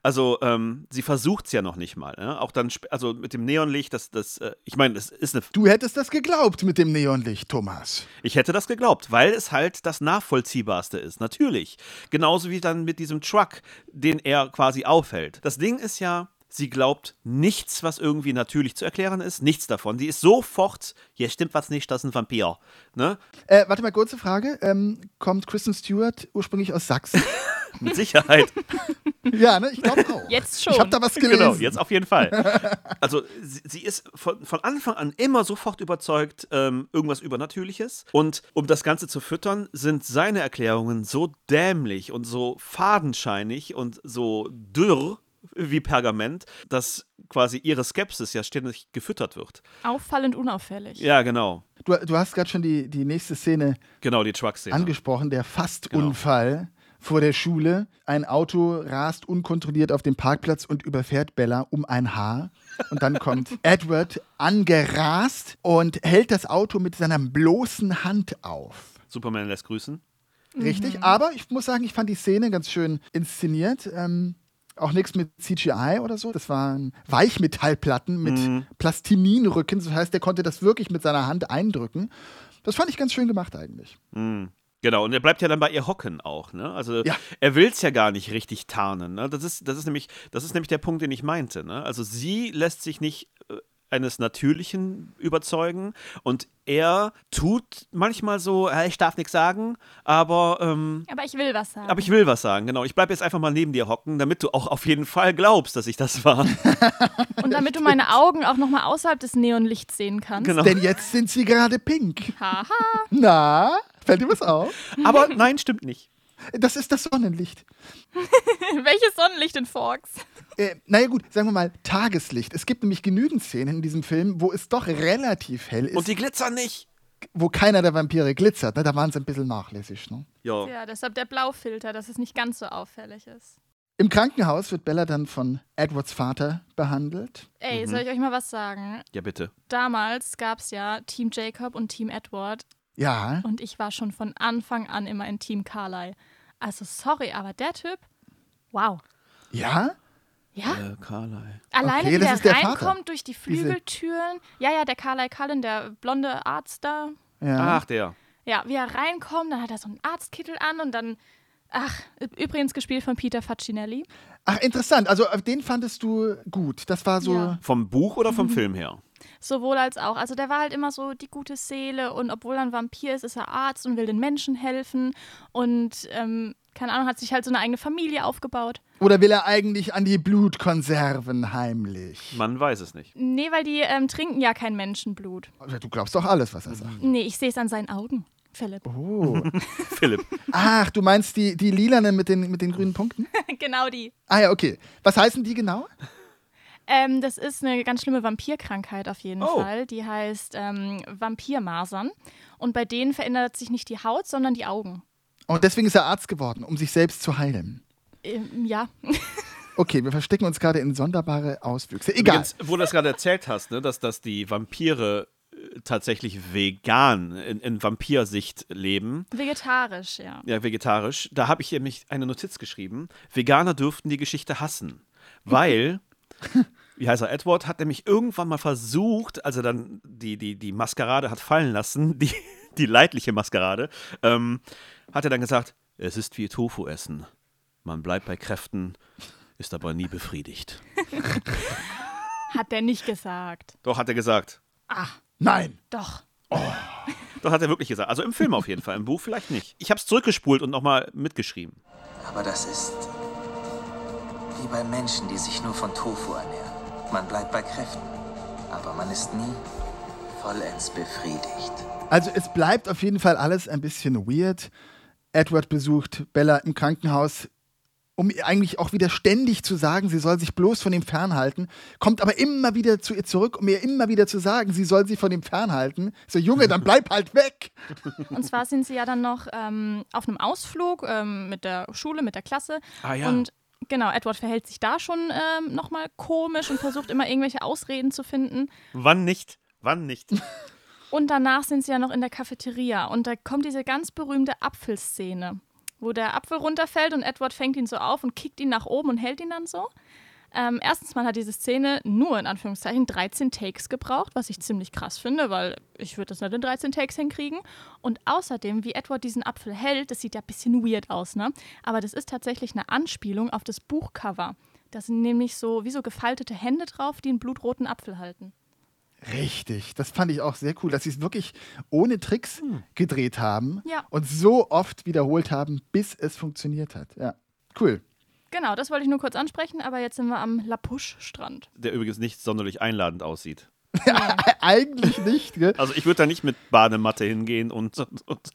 Also ähm, sie versucht es ja noch nicht mal. Ne? Auch dann, also mit dem Neonlicht, das, das, äh, ich meine, das ist eine Du hättest das geglaubt mit dem Neonlicht, Thomas. Ich hätte das geglaubt, weil es halt das Nachvollziehbarste ist, natürlich. Genauso wie dann mit diesem Truck, den er quasi aufhält. Das Ding ist ja, sie glaubt nichts, was irgendwie natürlich zu erklären ist, nichts davon. Die ist sofort, hier stimmt was nicht, das ist ein Vampir. Ne? Äh, warte mal, kurze Frage. Ähm, kommt Kristen Stewart ursprünglich aus Sachsen? Mit Sicherheit. ja, ne? Ich glaube auch. Jetzt schon. Ich habe da was gelesen. genau, jetzt auf jeden Fall. Also sie, sie ist von, von Anfang an immer sofort überzeugt, ähm, irgendwas Übernatürliches. Und um das Ganze zu füttern, sind seine Erklärungen so dämlich und so fadenscheinig und so dürr wie Pergament, dass quasi ihre Skepsis ja ständig gefüttert wird. Auffallend unauffällig. Ja, genau. Du, du hast gerade schon die, die nächste Szene Genau, die Truck-Szene. angesprochen, der Fastunfall vor der Schule. Ein Auto rast unkontrolliert auf den Parkplatz und überfährt Bella um ein Haar. Und dann kommt Edward angerast und hält das Auto mit seiner bloßen Hand auf. Superman lässt grüßen. Richtig, aber ich muss sagen, ich fand die Szene ganz schön inszeniert. Ähm, auch nichts mit CGI oder so. Das waren Weichmetallplatten mit Plastininrücken. Das heißt, der konnte das wirklich mit seiner Hand eindrücken. Das fand ich ganz schön gemacht eigentlich. Genau, und er bleibt ja dann bei ihr hocken auch, ne? Also Ja. er will es ja gar nicht richtig tarnen. Ne? Das, ist, das, ist nämlich, das ist nämlich der Punkt, den ich meinte. Ne? Also sie lässt sich nicht eines Natürlichen überzeugen und er tut manchmal so, ich darf nichts sagen, aber, ähm, Aber ich will was sagen. aber ich will was sagen, genau. Ich bleibe jetzt einfach mal neben dir hocken, damit du auch auf jeden Fall glaubst, dass ich das war. Und damit du meine Augen auch nochmal außerhalb des Neonlichts sehen kannst. genau. Denn jetzt sind sie gerade pink. Haha. Na, fällt dir was auf? Aber nein, stimmt nicht. Das ist das Sonnenlicht. Welches Sonnenlicht in Forks? Äh, naja gut, sagen wir mal Tageslicht. Es gibt nämlich genügend Szenen in diesem Film, wo es doch relativ hell ist, Und die glitzern nicht. wo keiner der Vampire glitzert. Ne? Da waren sie ein bisschen nachlässig. Ne? Ja. Ja, deshalb der Blaufilter, dass es nicht ganz so auffällig ist. Im Krankenhaus wird Bella dann von Edwards Vater behandelt. Ey, soll ich euch mal was sagen? Ja, bitte. Damals gab es ja Team Jacob und Team Edward Ja, und ich war schon von Anfang an immer in Team Carlyle. Also sorry, aber der Typ, wow. ja, Ja, Äh, Carlyle. alleine okay, wie das der der Vater. reinkommt durch die Flügeltüren. Ja, ja, der Carlyle Cullen, der blonde Arzt da. ja. Ach, der. Ja, wie er reinkommt, dann hat er so einen Arztkittel an und dann, ach, übrigens gespielt von Peter Facinelli. Ach, interessant. Also den fandest du gut. Das war so. Ja. Vom Buch oder vom Film her? Sowohl als auch. Also der war halt immer so die gute Seele und obwohl er ein Vampir ist, ist er Arzt und will den Menschen helfen und ähm, keine Ahnung, hat sich halt so eine eigene Familie aufgebaut. Oder will er eigentlich an die Blutkonserven heimlich? Man weiß es nicht. Nee, weil die ähm, trinken ja kein Menschenblut. Du glaubst doch alles, was er sagt. Nee, ich sehe es an seinen Augen, Philipp. Oh. Philipp. Ach, du meinst die, die lilanen mit den, mit den grünen Punkten? genau die. Ah ja, okay. Was heißen die genau? Ähm, das ist eine ganz schlimme Vampirkrankheit auf jeden Oh. Fall. Die heißt ähm, Vampirmasern. Und bei denen verändert sich nicht die Haut, sondern die Augen. Und deswegen ist er Arzt geworden, um sich selbst zu heilen. Ähm, ja. Okay, wir verstecken uns gerade in sonderbare Auswüchse. Egal. Übrigens, wo du das gerade erzählt hast, ne, dass, dass die Vampire äh, tatsächlich vegan in, in Vampirsicht leben, Vegetarisch, ja. ja, vegetarisch, da habe ich nämlich eine Notiz geschrieben. Veganer dürften die Geschichte hassen, weil, wie heißt er, Edward hat nämlich irgendwann mal versucht, als er dann die, die, die Maskerade hat fallen lassen, die, die leidliche Maskerade, ähm, hat er dann gesagt, es ist wie Tofu essen. Man bleibt bei Kräften, ist aber nie befriedigt. Hat der nicht gesagt. Doch, hat er gesagt. Nein. Doch. Das hat er wirklich gesagt. Also im Film auf jeden Fall, im Buch vielleicht nicht. Ich habe es zurückgespult und nochmal mitgeschrieben. Aber das ist wie bei Menschen, die sich nur von Tofu ernähren. Man bleibt bei Kräften, aber man ist nie vollends befriedigt. Also es bleibt auf jeden Fall alles ein bisschen weird. Edward besucht Bella im Krankenhaus, um ihr eigentlich auch wieder ständig zu sagen, sie soll sich bloß von ihm fernhalten, kommt aber immer wieder zu ihr zurück, um ihr immer wieder zu sagen, sie soll sich von ihm fernhalten. So, Junge, dann bleib halt weg. Und zwar sind sie ja dann noch ähm, auf einem Ausflug ähm, mit der Schule, mit der Klasse. Ah, ja. Und genau, Edward verhält sich da schon ähm, nochmal komisch und versucht immer irgendwelche Ausreden zu finden. Wann nicht? Wann nicht? Und danach sind sie ja noch in der Cafeteria. Und da kommt diese ganz berühmte Apfelszene, wo der Apfel runterfällt und Edward fängt ihn so auf und kickt ihn nach oben und hält ihn dann so. Ähm, erstens mal hat diese Szene nur in Anführungszeichen 13 Takes gebraucht, was ich ziemlich krass finde, weil ich würde das nicht in 13 Takes hinkriegen. Und außerdem, wie Edward diesen Apfel hält, das sieht ja ein bisschen weird aus, ne? Aber das ist tatsächlich eine Anspielung auf das Buchcover. Da sind nämlich so wie so gefaltete Hände drauf, die einen blutroten Apfel halten. Richtig, das fand ich auch sehr cool, dass sie es wirklich ohne Tricks gedreht haben Ja. und so oft wiederholt haben, bis es funktioniert hat. Ja, cool. Genau, das wollte ich nur kurz ansprechen, aber jetzt sind wir am Lapusch-Strand. Der übrigens nicht sonderlich einladend aussieht. Eigentlich nicht, gell? Also ich würde da nicht mit Badematte hingehen und, und, und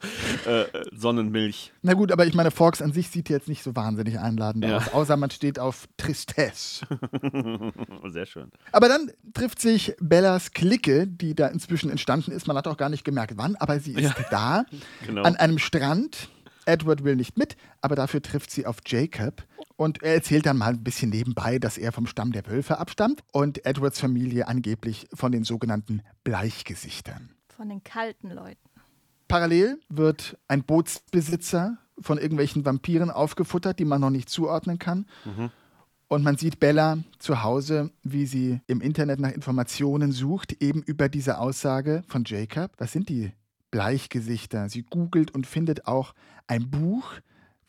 äh, Sonnenmilch. Na gut, aber ich meine, Forks an sich sieht jetzt nicht so wahnsinnig einladend Ja. aus, außer man steht auf Tristesse. Sehr schön. Aber dann trifft sich Bellas Clique, die da inzwischen entstanden ist. Man hat auch gar nicht gemerkt, wann, aber sie ist da Genau. an einem Strand. Edward will nicht mit, aber dafür trifft sie auf Jacob. Und er erzählt dann mal ein bisschen nebenbei, dass er vom Stamm der Wölfe abstammt und Edwards Familie angeblich von den sogenannten Bleichgesichtern. Von den kalten Leuten. Parallel wird ein Bootsbesitzer von irgendwelchen Vampiren aufgefuttert, die man noch nicht zuordnen kann. Und man sieht Bella zu Hause, wie sie im Internet nach Informationen sucht, eben über diese Aussage von Jacob. Was sind die Bleichgesichter? Sie googelt und findet auch ein Buch,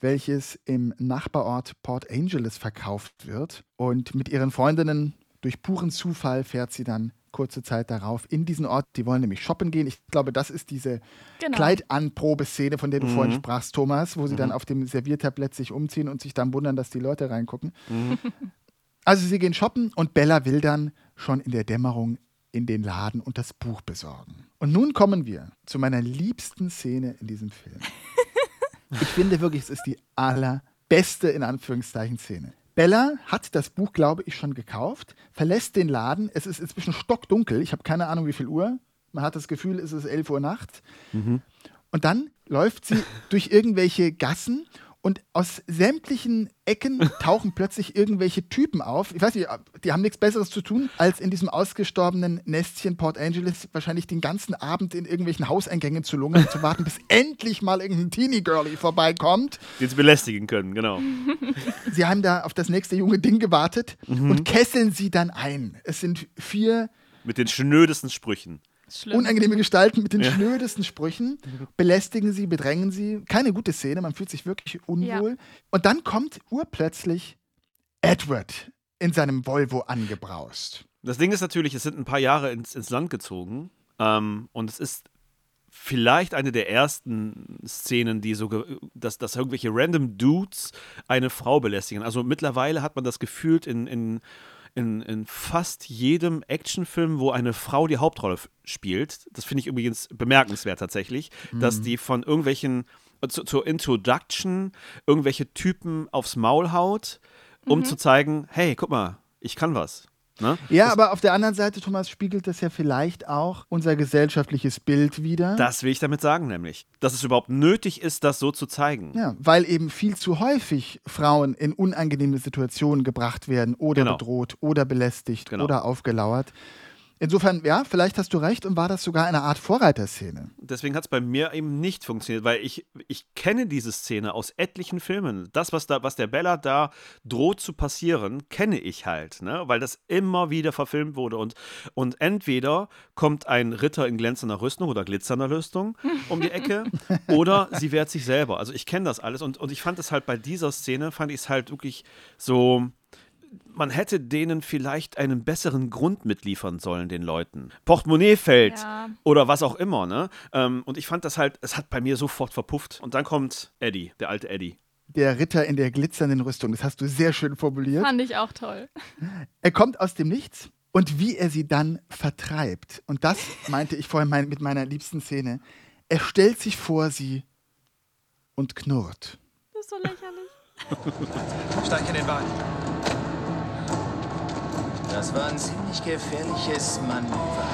welches im Nachbarort Port Angeles verkauft wird. Und mit ihren Freundinnen durch puren Zufall fährt sie dann kurze Zeit darauf in diesen Ort. Die wollen nämlich shoppen gehen. Ich glaube, das ist diese Genau. Kleidanprobe-Szene, von der du vorhin sprachst, Thomas, wo sie dann auf dem Serviertablett sich umziehen und sich dann wundern, dass die Leute reingucken. Also sie gehen shoppen und Bella will dann schon in der Dämmerung in den Laden und das Buch besorgen. Und nun kommen wir zu meiner liebsten Szene in diesem Film. Ich finde wirklich, es ist die allerbeste, in Anführungszeichen, Szene. Bella hat das Buch, glaube ich, schon gekauft, verlässt den Laden. Es ist inzwischen stockdunkel. Ich habe keine Ahnung, wie viel Uhr. Man hat das Gefühl, es ist 11 Uhr nachts. Und dann läuft sie durch irgendwelche Gassen und aus sämtlichen Ecken tauchen plötzlich irgendwelche Typen auf. Ich weiß nicht, die haben nichts Besseres zu tun, als in diesem ausgestorbenen Nestchen Port Angeles wahrscheinlich den ganzen Abend in irgendwelchen Hauseingängen zu lungern, zu warten, bis endlich mal irgendein Teenie-Girlie vorbeikommt. Den sie belästigen können, genau. Sie haben da auf das nächste junge Ding gewartet und kesseln sie dann ein. Es sind vier Mit den schnödesten Sprüchen. Schlimm. unangenehme Gestalten mit den schnödesten Sprüchen, belästigen sie, bedrängen sie. Keine gute Szene, man fühlt sich wirklich unwohl. Und dann kommt urplötzlich Edward in seinem Volvo angebraust. Das Ding ist natürlich, es sind ein paar Jahre ins, ins Land gezogen. Ähm, und es ist vielleicht eine der ersten Szenen, die so, ge- dass, dass irgendwelche random Dudes eine Frau belästigen. Also mittlerweile hat man das gefühlt in, in, in, in fast jedem Actionfilm, wo eine Frau die Hauptrolle spielt. Das finde ich übrigens bemerkenswert tatsächlich, dass die von irgendwelchen, äh, zu, zur Introduction, irgendwelche Typen aufs Maul haut, um zu zeigen, hey, guck mal, ich kann was. Ne? Ja, aber auf der anderen Seite, Thomas, spiegelt das ja vielleicht auch unser gesellschaftliches Bild wider. Das will ich damit sagen, nämlich, dass es überhaupt nötig ist, das so zu zeigen. Ja, weil eben viel zu häufig Frauen in unangenehme Situationen gebracht werden oder Genau. bedroht oder belästigt Genau. oder aufgelauert. Insofern, ja, vielleicht hast du recht und war das sogar eine Art Vorreiterszene. Deswegen hat es bei mir eben nicht funktioniert, weil ich, ich kenne diese Szene aus etlichen Filmen. Das, was, da, was der Bella da droht zu passieren, kenne ich halt, ne? weil das immer wieder verfilmt wurde. Und, und entweder kommt ein Ritter in glänzender Rüstung oder glitzernder Rüstung um die Ecke oder sie wehrt sich selber. Also ich kenne das alles und, und ich fand es halt bei dieser Szene, fand ich es halt wirklich so man hätte denen vielleicht einen besseren Grund mitliefern sollen, den Leuten. Portemonnaie fällt Ja. oder was auch immer, ne? Ähm, und ich fand das halt, es hat bei mir sofort verpufft. Und dann kommt Eddie, der alte Eddie. Der Ritter in der glitzernden Rüstung, das hast du sehr schön formuliert. Fand ich auch toll. Er kommt aus dem Nichts und wie er sie dann vertreibt. Und das meinte ich vorhin mein, mit meiner liebsten Szene. Er stellt sich vor sie und knurrt. Das ist so lächerlich. Steig in den Wagen. Das war ein ziemlich gefährliches Manöver.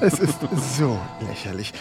Es ist so lächerlich.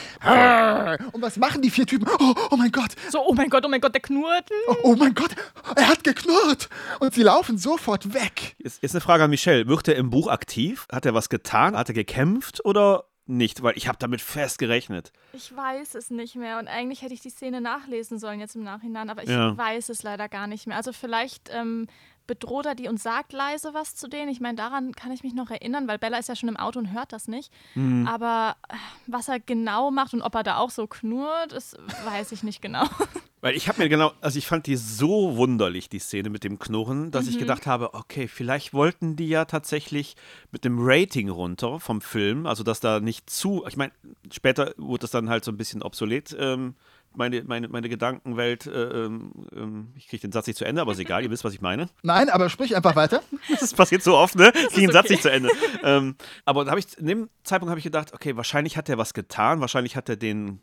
Und was machen die vier Typen? Oh, oh mein Gott, So, oh mein Gott, oh mein Gott, der knurrt. oh, oh mein Gott, er hat geknurrt. Und sie laufen sofort weg. Jetzt ist eine Frage an Michelle. Wird er im Buch aktiv? Hat er was getan? Hat er gekämpft oder nicht? Weil ich habe damit fest gerechnet. Ich weiß es nicht mehr und eigentlich hätte ich die Szene nachlesen sollen jetzt im Nachhinein, aber ich Ja. weiß es leider gar nicht mehr. Also vielleicht ähm, bedroht er die und sagt leise was zu denen. Ich meine, daran kann ich mich noch erinnern, weil Bella ist ja schon im Auto und hört das nicht. Mhm. Aber äh, was er genau macht und ob er da auch so knurrt, das weiß ich nicht genau. Weil ich habe mir genau, also ich fand die so wunderlich, die Szene mit dem Knurren, dass ich gedacht habe, okay, vielleicht wollten die ja tatsächlich mit dem Rating runter vom Film, also dass da nicht zu, ich meine, später wurde das dann halt so ein bisschen obsolet, ähm, meine, meine, meine Gedankenwelt, äh, ähm, ähm, ich kriege den Satz nicht zu Ende, aber ist egal, ihr wisst, was ich meine. Nein, aber sprich einfach weiter. Das passiert so oft, ne? Ich kriege den Satz okay. nicht zu Ende. ähm, aber da habe ich, in dem Zeitpunkt habe ich gedacht, okay, wahrscheinlich hat er was getan, wahrscheinlich hat er den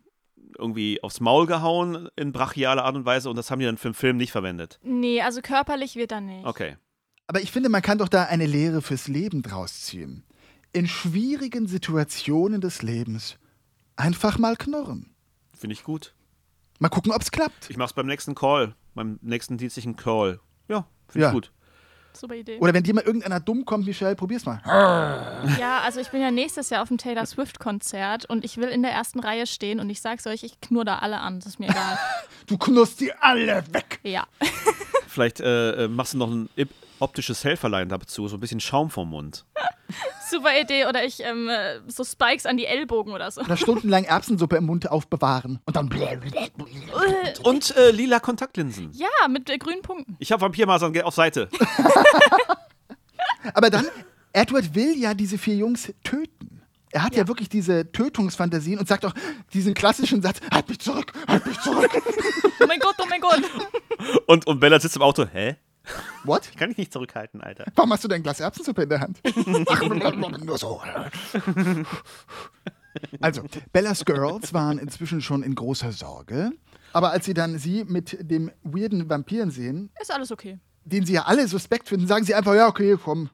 irgendwie aufs Maul gehauen in brachialer Art und Weise und das haben die dann für den Film nicht verwendet. nee, also körperlich wird er nicht. Okay. Aber ich finde, man kann doch da eine Lehre fürs Leben draus ziehen. In schwierigen Situationen des Lebens einfach mal knurren. Finde ich gut. Mal gucken, ob's klappt. Ich mache es beim nächsten Call, beim nächsten dienstlichen Call. Ja, finde Ja. ich gut. Super Idee. Oder wenn dir mal irgendeiner dumm kommt, Michelle, probier's mal. Ja, also ich bin ja nächstes Jahr auf dem Taylor Swift-Konzert und ich will in der ersten Reihe stehen und ich sag's euch, ich knurr da alle an. Das ist mir egal. Du knurrst die alle weg. ja. Vielleicht äh, äh, machst du noch ein ip- optisches Helferlein dazu, so ein bisschen Schaum vom Mund. Super Idee. Oder ich ähm, äh, so Spikes an die Ellbogen oder so. Oder stundenlang Erbsensuppe im Mund aufbewahren. Und dann. Und äh, lila Kontaktlinsen. Ja, mit äh, grünen Punkten. Ich habe Vampirmasern geh auf Seite. Aber dann, Edward will ja diese vier Jungs töten. Er hat ja. wirklich diese Tötungsfantasien und sagt auch diesen klassischen Satz: Halt mich zurück, halt mich zurück. Oh mein Gott, oh mein Gott. Und, und Bella sitzt im Auto. Hä? What? Kann ich nicht zurückhalten, Alter. Warum hast du dein Glas Erbsensuppe in der Hand? Nur so. Also, Bellas Girls waren inzwischen schon in großer Sorge. Aber als sie dann sie mit dem weirden Vampiren sehen, Ist alles okay. den sie ja alle suspekt finden, sagen sie einfach, ja, okay, komm,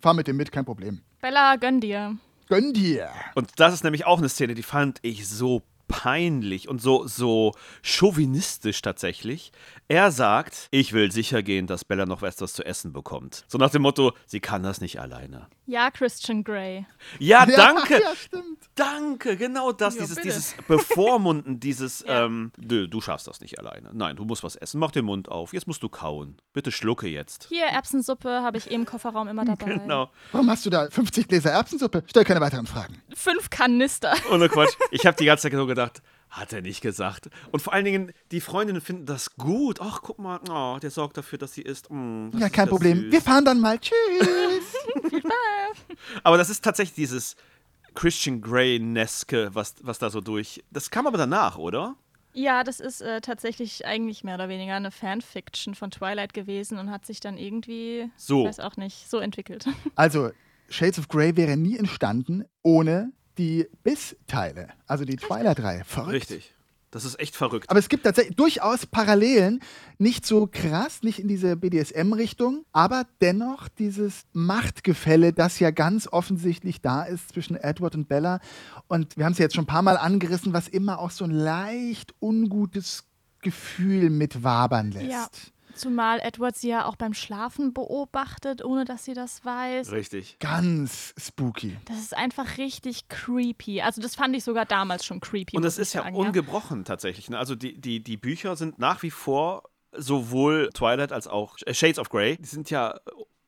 fahr mit dem mit, kein Problem. Bella, gönn dir. Gönn dir. Und das ist nämlich auch eine Szene, die fand ich so peinlich und so, so chauvinistisch tatsächlich. Er sagt, ich will sicher gehen, dass Bella noch etwas zu essen bekommt. So nach dem Motto, sie kann das nicht alleine. Ja, Christian Grey. Ja, danke. Ja, stimmt. Danke, genau das, Ja, dieses, bitte. dieses Bevormunden, dieses, Ja. ähm, du, du schaffst das nicht alleine. Nein, du musst was essen, mach den Mund auf, jetzt musst du kauen. Bitte schlucke jetzt. Hier, Erbsensuppe habe ich im Kofferraum immer dabei. Genau. Warum hast du da 50 Gläser Erbsensuppe? Stell keine weiteren Fragen. Fünf Kanister. Ohne Quatsch. Ich habe die ganze Zeit so gedacht, hat er nicht gesagt. Und vor allen Dingen, die Freundinnen finden das gut. Ach, guck mal, oh, der sorgt dafür, dass sie isst. Mm, das Ja, ist kein Problem. süß. Wir fahren dann mal. Tschüss. Aber das ist tatsächlich dieses Christian Grey-neske, was, was da so durch. Das kam aber danach, oder? Ja, das ist äh, tatsächlich eigentlich mehr oder weniger eine Fanfiction von Twilight gewesen und hat sich dann irgendwie, So. weiß auch nicht, so entwickelt. Also, Shades of Grey wäre nie entstanden ohne die Biss-Teile, also die Twilight-Reihe. Verrückt. Richtig. Das ist echt verrückt. Aber es gibt tatsächlich durchaus Parallelen, nicht so krass, nicht in diese BDSM-Richtung, aber dennoch dieses Machtgefälle, das ja ganz offensichtlich da ist zwischen Edward und Bella. Und wir haben es ja jetzt schon ein paar Mal angerissen, was immer auch so ein leicht ungutes Gefühl mit wabern lässt. Ja. Zumal Edward sie ja auch beim Schlafen beobachtet, ohne dass sie das weiß. Richtig. Ganz spooky. Das ist einfach richtig creepy. Also das fand ich sogar damals schon creepy. Und das ist ich ja sagen, ungebrochen tatsächlich. Ne? Also die, die, die Bücher sind nach wie vor sowohl Twilight als auch Shades of Grey, die sind ja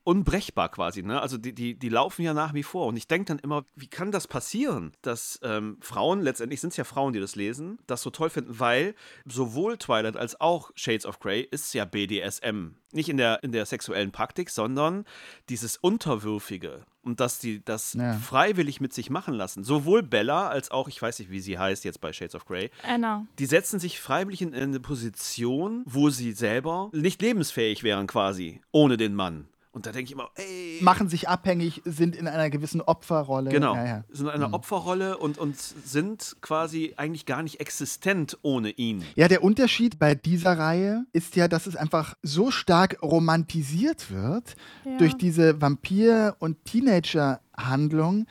unbrechbar quasi. Ne? Also die, die, die laufen ja nach wie vor. Und ich denke dann immer, wie kann das passieren, dass ähm, Frauen, letztendlich sind es ja Frauen, die das lesen, das so toll finden, weil sowohl Twilight als auch Shades of Grey ist ja BDSM. Nicht in der, in der sexuellen Praktik, sondern dieses Unterwürfige. Und dass die das Ja. freiwillig mit sich machen lassen. Sowohl Bella als auch, ich weiß nicht, wie sie heißt jetzt bei Shades of Grey, Anna. die setzen sich freiwillig in eine Position, wo sie selber nicht lebensfähig wären quasi, ohne den Mann. Und da denke ich immer, ey. Machen sich abhängig, sind in einer gewissen Opferrolle. Genau, Ja, ja. sind in einer Opferrolle und, und sind quasi eigentlich gar nicht existent ohne ihn. Ja, der Unterschied bei dieser Reihe ist ja, dass es einfach so stark romantisiert wird Ja. durch diese Vampir- und Teenager-Handlung,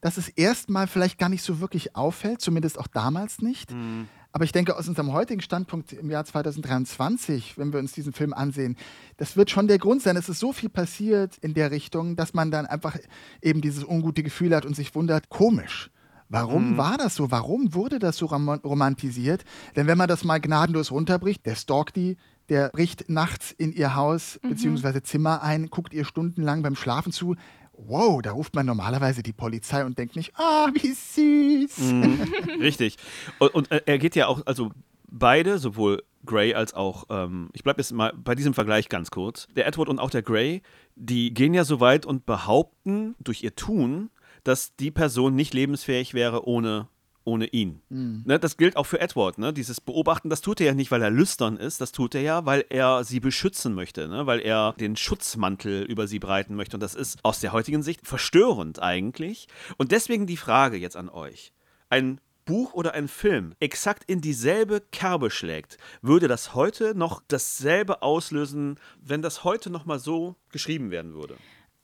dass es erstmal vielleicht gar nicht so wirklich auffällt, zumindest auch damals nicht. Mhm. Aber ich denke, aus unserem heutigen Standpunkt im Jahr 2023, wenn wir uns diesen Film ansehen, das wird schon der Grund sein. Es ist so viel passiert in der Richtung, dass man dann einfach eben dieses ungute Gefühl hat und sich wundert, komisch. Warum war das so? Warum wurde das so rom romantisiert? Denn wenn man das mal gnadenlos runterbricht, der stalkt die, der bricht nachts in ihr Haus bzw. Zimmer ein, guckt ihr stundenlang beim Schlafen zu. Wow, da ruft man normalerweise die Polizei und denkt nicht, ah, wie süß. Mhm. Richtig. Und, und äh, er geht ja auch, also beide, sowohl Grey als auch, ähm, ich bleibe jetzt mal bei diesem Vergleich ganz kurz. Der Edward und auch der Grey, die gehen ja so weit und behaupten durch ihr Tun, dass die Person nicht lebensfähig wäre ohne, ohne ihn. Ne, das gilt auch für Edward. Ne? Dieses Beobachten, das tut er ja nicht, weil er lüstern ist, das tut er ja, weil er sie beschützen möchte, ne? weil er den Schutzmantel über sie breiten möchte. Und das ist aus der heutigen Sicht verstörend eigentlich. Und deswegen die Frage jetzt an euch. Ein Buch oder ein Film exakt in dieselbe Kerbe schlägt, würde das heute noch dasselbe auslösen, wenn das heute noch mal so geschrieben werden würde?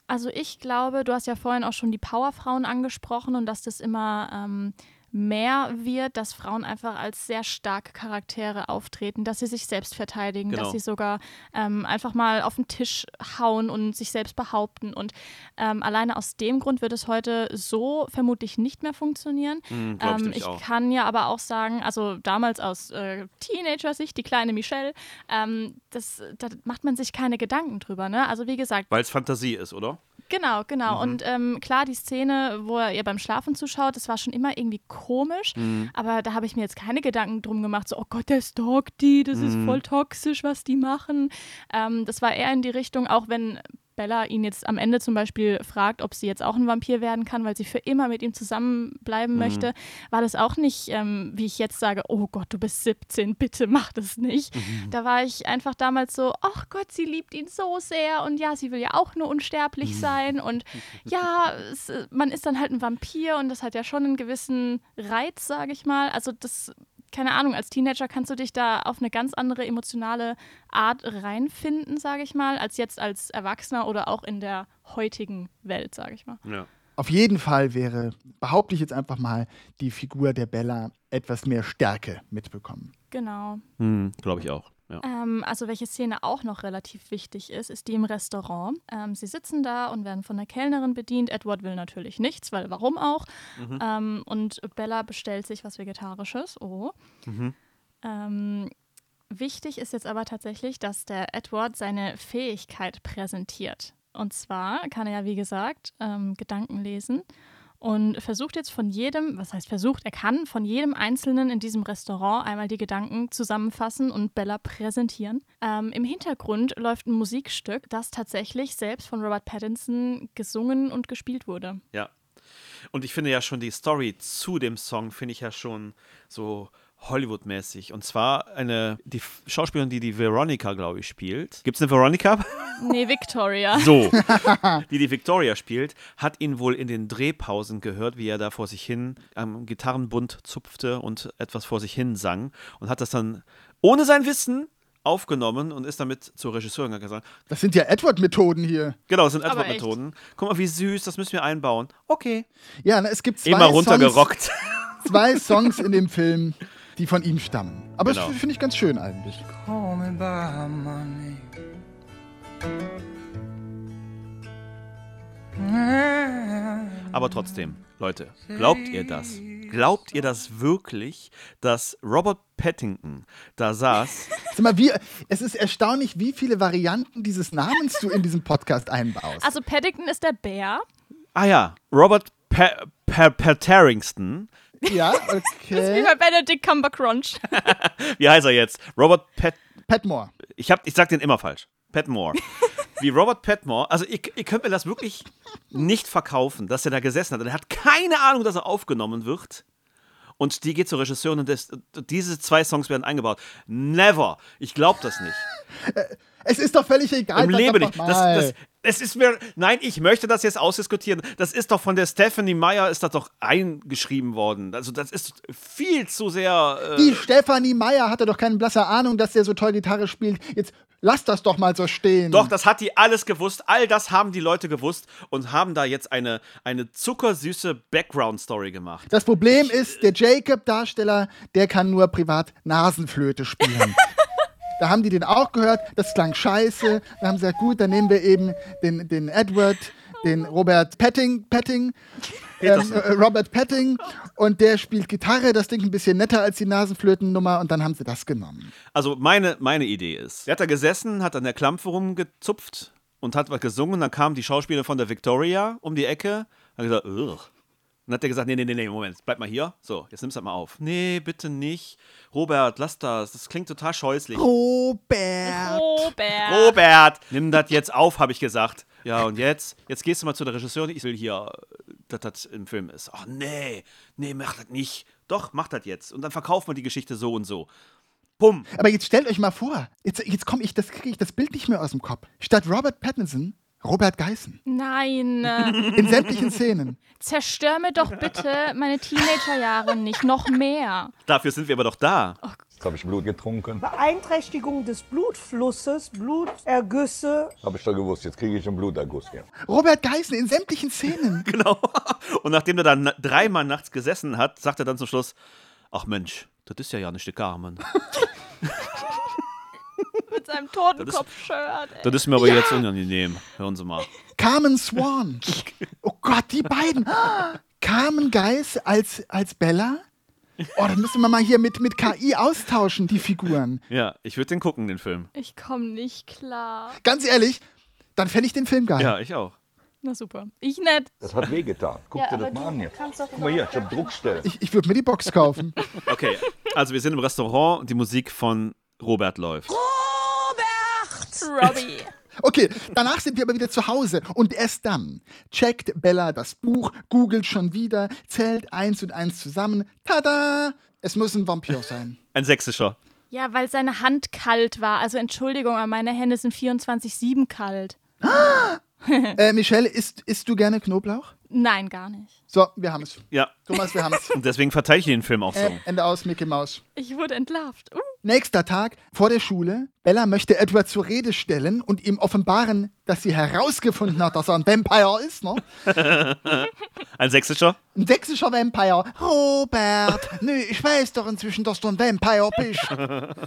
Also ich glaube, du hast ja vorhin auch schon die Powerfrauen angesprochen und dass das immer ähm, mehr wird, dass Frauen einfach als sehr starke Charaktere auftreten, dass sie sich selbst verteidigen, Genau. dass sie sogar ähm, einfach mal auf den Tisch hauen und sich selbst behaupten. Und ähm, alleine aus dem Grund wird es heute so vermutlich nicht mehr funktionieren. Hm, ich ähm, ich auch. kann ja aber auch sagen, also damals aus äh, Teenager-Sicht, die kleine Michelle, ähm, das, da macht man sich keine Gedanken drüber. Ne? Also wie gesagt, Weil es Fantasie ist, oder? Genau, genau. Mhm. Und ähm, klar, die Szene, wo er ihr beim Schlafen zuschaut, das war schon immer irgendwie komisch. Mhm. Aber da habe ich mir jetzt keine Gedanken drum gemacht, so, oh Gott, der stalkt die, das Mhm. ist voll toxisch, was die machen. Ähm, das war eher in die Richtung, auch wenn Bella ihn jetzt am Ende zum Beispiel fragt, ob sie jetzt auch ein Vampir werden kann, weil sie für immer mit ihm zusammenbleiben Mhm. möchte, war das auch nicht, ähm, wie ich jetzt sage, oh Gott, du bist 17, bitte mach das nicht. Mhm. Da war ich einfach damals so, ach Gott, sie liebt ihn so sehr und ja, sie will ja auch nur unsterblich Mhm. sein und ja, es, äh, man ist dann halt ein Vampir und das hat ja schon einen gewissen Reiz, sage ich mal. Also das, keine Ahnung, als Teenager kannst du dich da auf eine ganz andere emotionale Art reinfinden, sage ich mal, als jetzt als Erwachsener oder auch in der heutigen Welt, sage ich mal. Ja. Auf jeden Fall wäre, behaupte ich jetzt einfach mal, die Figur der Bella etwas mehr Stärke mitbekommen. Genau. Hm, Glaube ich auch. Ja. Ähm, also welche Szene auch noch relativ wichtig ist, ist die im Restaurant. Ähm, sie sitzen da und werden von der Kellnerin bedient. Edward will natürlich nichts, weil warum auch? Ähm, und Bella bestellt sich was Vegetarisches. Oh. Ähm, wichtig ist jetzt aber tatsächlich, dass der Edward seine Fähigkeit präsentiert. Und zwar kann er ja, wie gesagt, ähm, Gedanken lesen und versucht jetzt von jedem, was heißt versucht, er kann von jedem Einzelnen in diesem Restaurant einmal die Gedanken zusammenfassen und Bella präsentieren. Ähm, Im Hintergrund läuft ein Musikstück, das tatsächlich selbst von Robert Pattinson gesungen und gespielt wurde. Ja. Und ich finde ja schon die Story zu dem Song, finde ich ja schon so Hollywood-mäßig. Und zwar eine, die Schauspielerin, die die Veronica, glaube ich, spielt. Gibt es eine Veronica? Nee, Victoria. So. die die Victoria spielt, hat ihn wohl in den Drehpausen gehört, wie er da vor sich hin am Gitarrenbund zupfte und etwas vor sich hin sang. Und hat das dann ohne sein Wissen aufgenommen und ist damit zur Regisseurin gesagt, Das sind ja Edward-Methoden hier. genau, das sind Edward-Methoden. Guck mal, wie süß, das müssen wir einbauen. Okay. Ja, na, es gibt zwei Immer Songs, runtergerockt. zwei Songs in dem Film, die von ihm stammen. Aber Genau. das finde ich ganz schön eigentlich. Call me by my name. Aber trotzdem, Leute, glaubt ihr das? Glaubt ihr das wirklich, dass Robert Pattinson da saß? Sag mal, wie, es ist erstaunlich, wie viele Varianten dieses Namens du in diesem Podcast einbaust. Also Paddington ist der Bär. Ah ja, Robert pa pa Patteringston. Ja, Wie okay. bei Benedict Cumbercrunch. Wie heißt er jetzt? Robert Pat. Patmore. Ich, hab, ich sag den immer falsch. Patmore. Wie Robert Patmore. Also, ihr, ihr könnt mir das wirklich nicht verkaufen, dass er da gesessen hat. Und er hat keine Ahnung, dass er aufgenommen wird. Und die geht zur Regisseurin und das, diese zwei Songs werden eingebaut. Never. Ich glaube das nicht. Es ist doch völlig egal. Im Leben nicht. Das, das, es ist mir. Nein, ich möchte das jetzt ausdiskutieren. Das ist doch von der Stephanie Meyer ist das doch eingeschrieben worden. Also das ist viel zu sehr. Äh, Die Stefanie Meyer hatte doch keine blasse Ahnung, dass der so toll Gitarre spielt. Jetzt lass das doch mal so stehen. doch, das hat die alles gewusst. All das haben die Leute gewusst und haben da jetzt eine, eine zuckersüße Background-Story gemacht. Das Problem ist, der Jacob-Darsteller, der kann nur privat Nasenflöte spielen. da haben die den auch gehört, das klang scheiße. Da haben sie gesagt, gut, dann nehmen wir eben den, den Edward, den Robert Petting, Petting, ähm, äh, Robert Petting und der spielt Gitarre, das klingt ein bisschen netter als die Nasenflötennummer und dann haben sie das genommen. Also meine, meine Idee ist, er hat da gesessen, hat an der Klampfe rumgezupft und hat was gesungen. Dann kam die Schauspielerin von der Victoria um die Ecke. Hat gesagt, Ugh. Dann hat er gesagt, nee, nee, nee, nee, Moment, bleib mal hier. So, jetzt nimmst du das mal auf. Nee, bitte nicht. Robert, lass das. Das klingt total scheußlich. Robert. Robert. Robert, nimm das jetzt auf, habe ich gesagt. Ja, und jetzt? Jetzt gehst du mal zu der Regisseurin. Ich will hier, äh, dass das im Film ist. Ach nee, nee, mach das nicht. Doch, mach das jetzt. Und dann verkaufen wir die Geschichte so und so. Bumm. Aber jetzt stellt euch mal vor, jetzt, jetzt komme ich, das kriege ich das Bild nicht mehr aus dem Kopf. Statt Robert Pattinson, Robert Geissen. Nein, äh, In sämtlichen Szenen. zerstör mir doch bitte meine Teenagerjahre nicht noch mehr. Dafür sind wir aber doch da. Jetzt habe ich Blut getrunken. Beeinträchtigung des Blutflusses, Blutergüsse. Habe ich doch gewusst, jetzt kriege ich einen Bluterguss hier. Robert Geissen in sämtlichen Szenen. Genau. Und nachdem er dann dreimal nachts gesessen hat, sagt er dann zum Schluss: Ach Mensch, das ist ja ja nicht der Carmen. Mit seinem Totenkopf-Shirt. ey. Das ist mir aber jetzt unangenehm. Hören Sie mal. Carmen Swan. Oh Gott, die beiden. Carmen Geiss als, als Bella. Oh, dann müssen wir mal hier mit, mit KI austauschen, die Figuren. Ja, ich würde den gucken, den Film. Ich komme nicht klar. Ganz ehrlich, dann fände ich den Film geil. Ja, ich auch. Na super. Ich nicht. Das hat wehgetan. Guck Ja, dir das mal an doch Guck mal hier, ich habe Druckstellen. Ich, ich würde mir die Box kaufen. Okay, also wir sind im Restaurant und die Musik von Robert läuft. Robbie. Okay, danach sind wir aber wieder zu Hause und erst dann checkt Bella das Buch, googelt schon wieder, zählt eins und eins zusammen. Tada! Es muss ein Vampir sein. Ein sächsischer. Ja, weil seine Hand kalt war. Also Entschuldigung, aber meine Hände sind 24-7 kalt. Äh, Michelle, isst, isst du gerne Knoblauch? Nein, gar nicht. So, wir haben es. Ja. Thomas, wir haben es. Und deswegen verteile ich den Film auch so. Äh, Ende aus, Mickey Maus. Ich wurde entlarvt. Uh. Nächster Tag vor der Schule. Bella möchte Edward zur Rede stellen und ihm offenbaren, dass sie herausgefunden hat, dass er ein Vampire ist. Ne? Ein sächsischer? Ein sächsischer Vampire. Robert, nö, ich weiß doch inzwischen, dass du ein Vampire bist.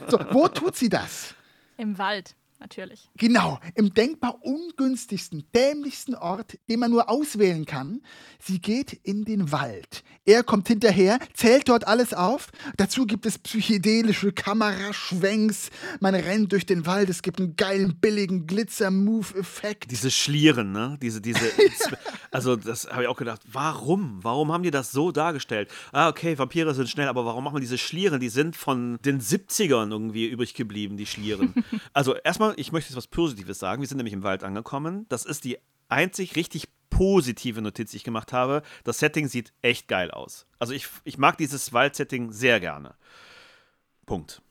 So, wo tut sie das? Im Wald, natürlich. Genau, im denkbar ungünstigsten, dämlichsten Ort, den man nur auswählen kann. Sie geht in den Wald. Er kommt hinterher, zählt dort alles auf. Dazu gibt es psychedelische Kameraschwenks. Man rennt durch den Wald, es gibt einen geilen, billigen Glitzer-Move-Effekt. Diese Schlieren, ne? Diese, diese. also, das habe ich auch gedacht. Warum? Warum haben die das so dargestellt? Ah, okay, Vampire sind schnell, aber warum machen wir diese Schlieren? Die sind von den 70ern irgendwie übrig geblieben, die Schlieren. also, erstmal, ich möchte jetzt was Positives sagen. Wir sind nämlich im Wald angekommen. Das ist die einzig richtig positive Notiz, die ich gemacht habe. Das Setting sieht echt geil aus. Also, ich, ich mag dieses Waldsetting sehr gerne. Punkt.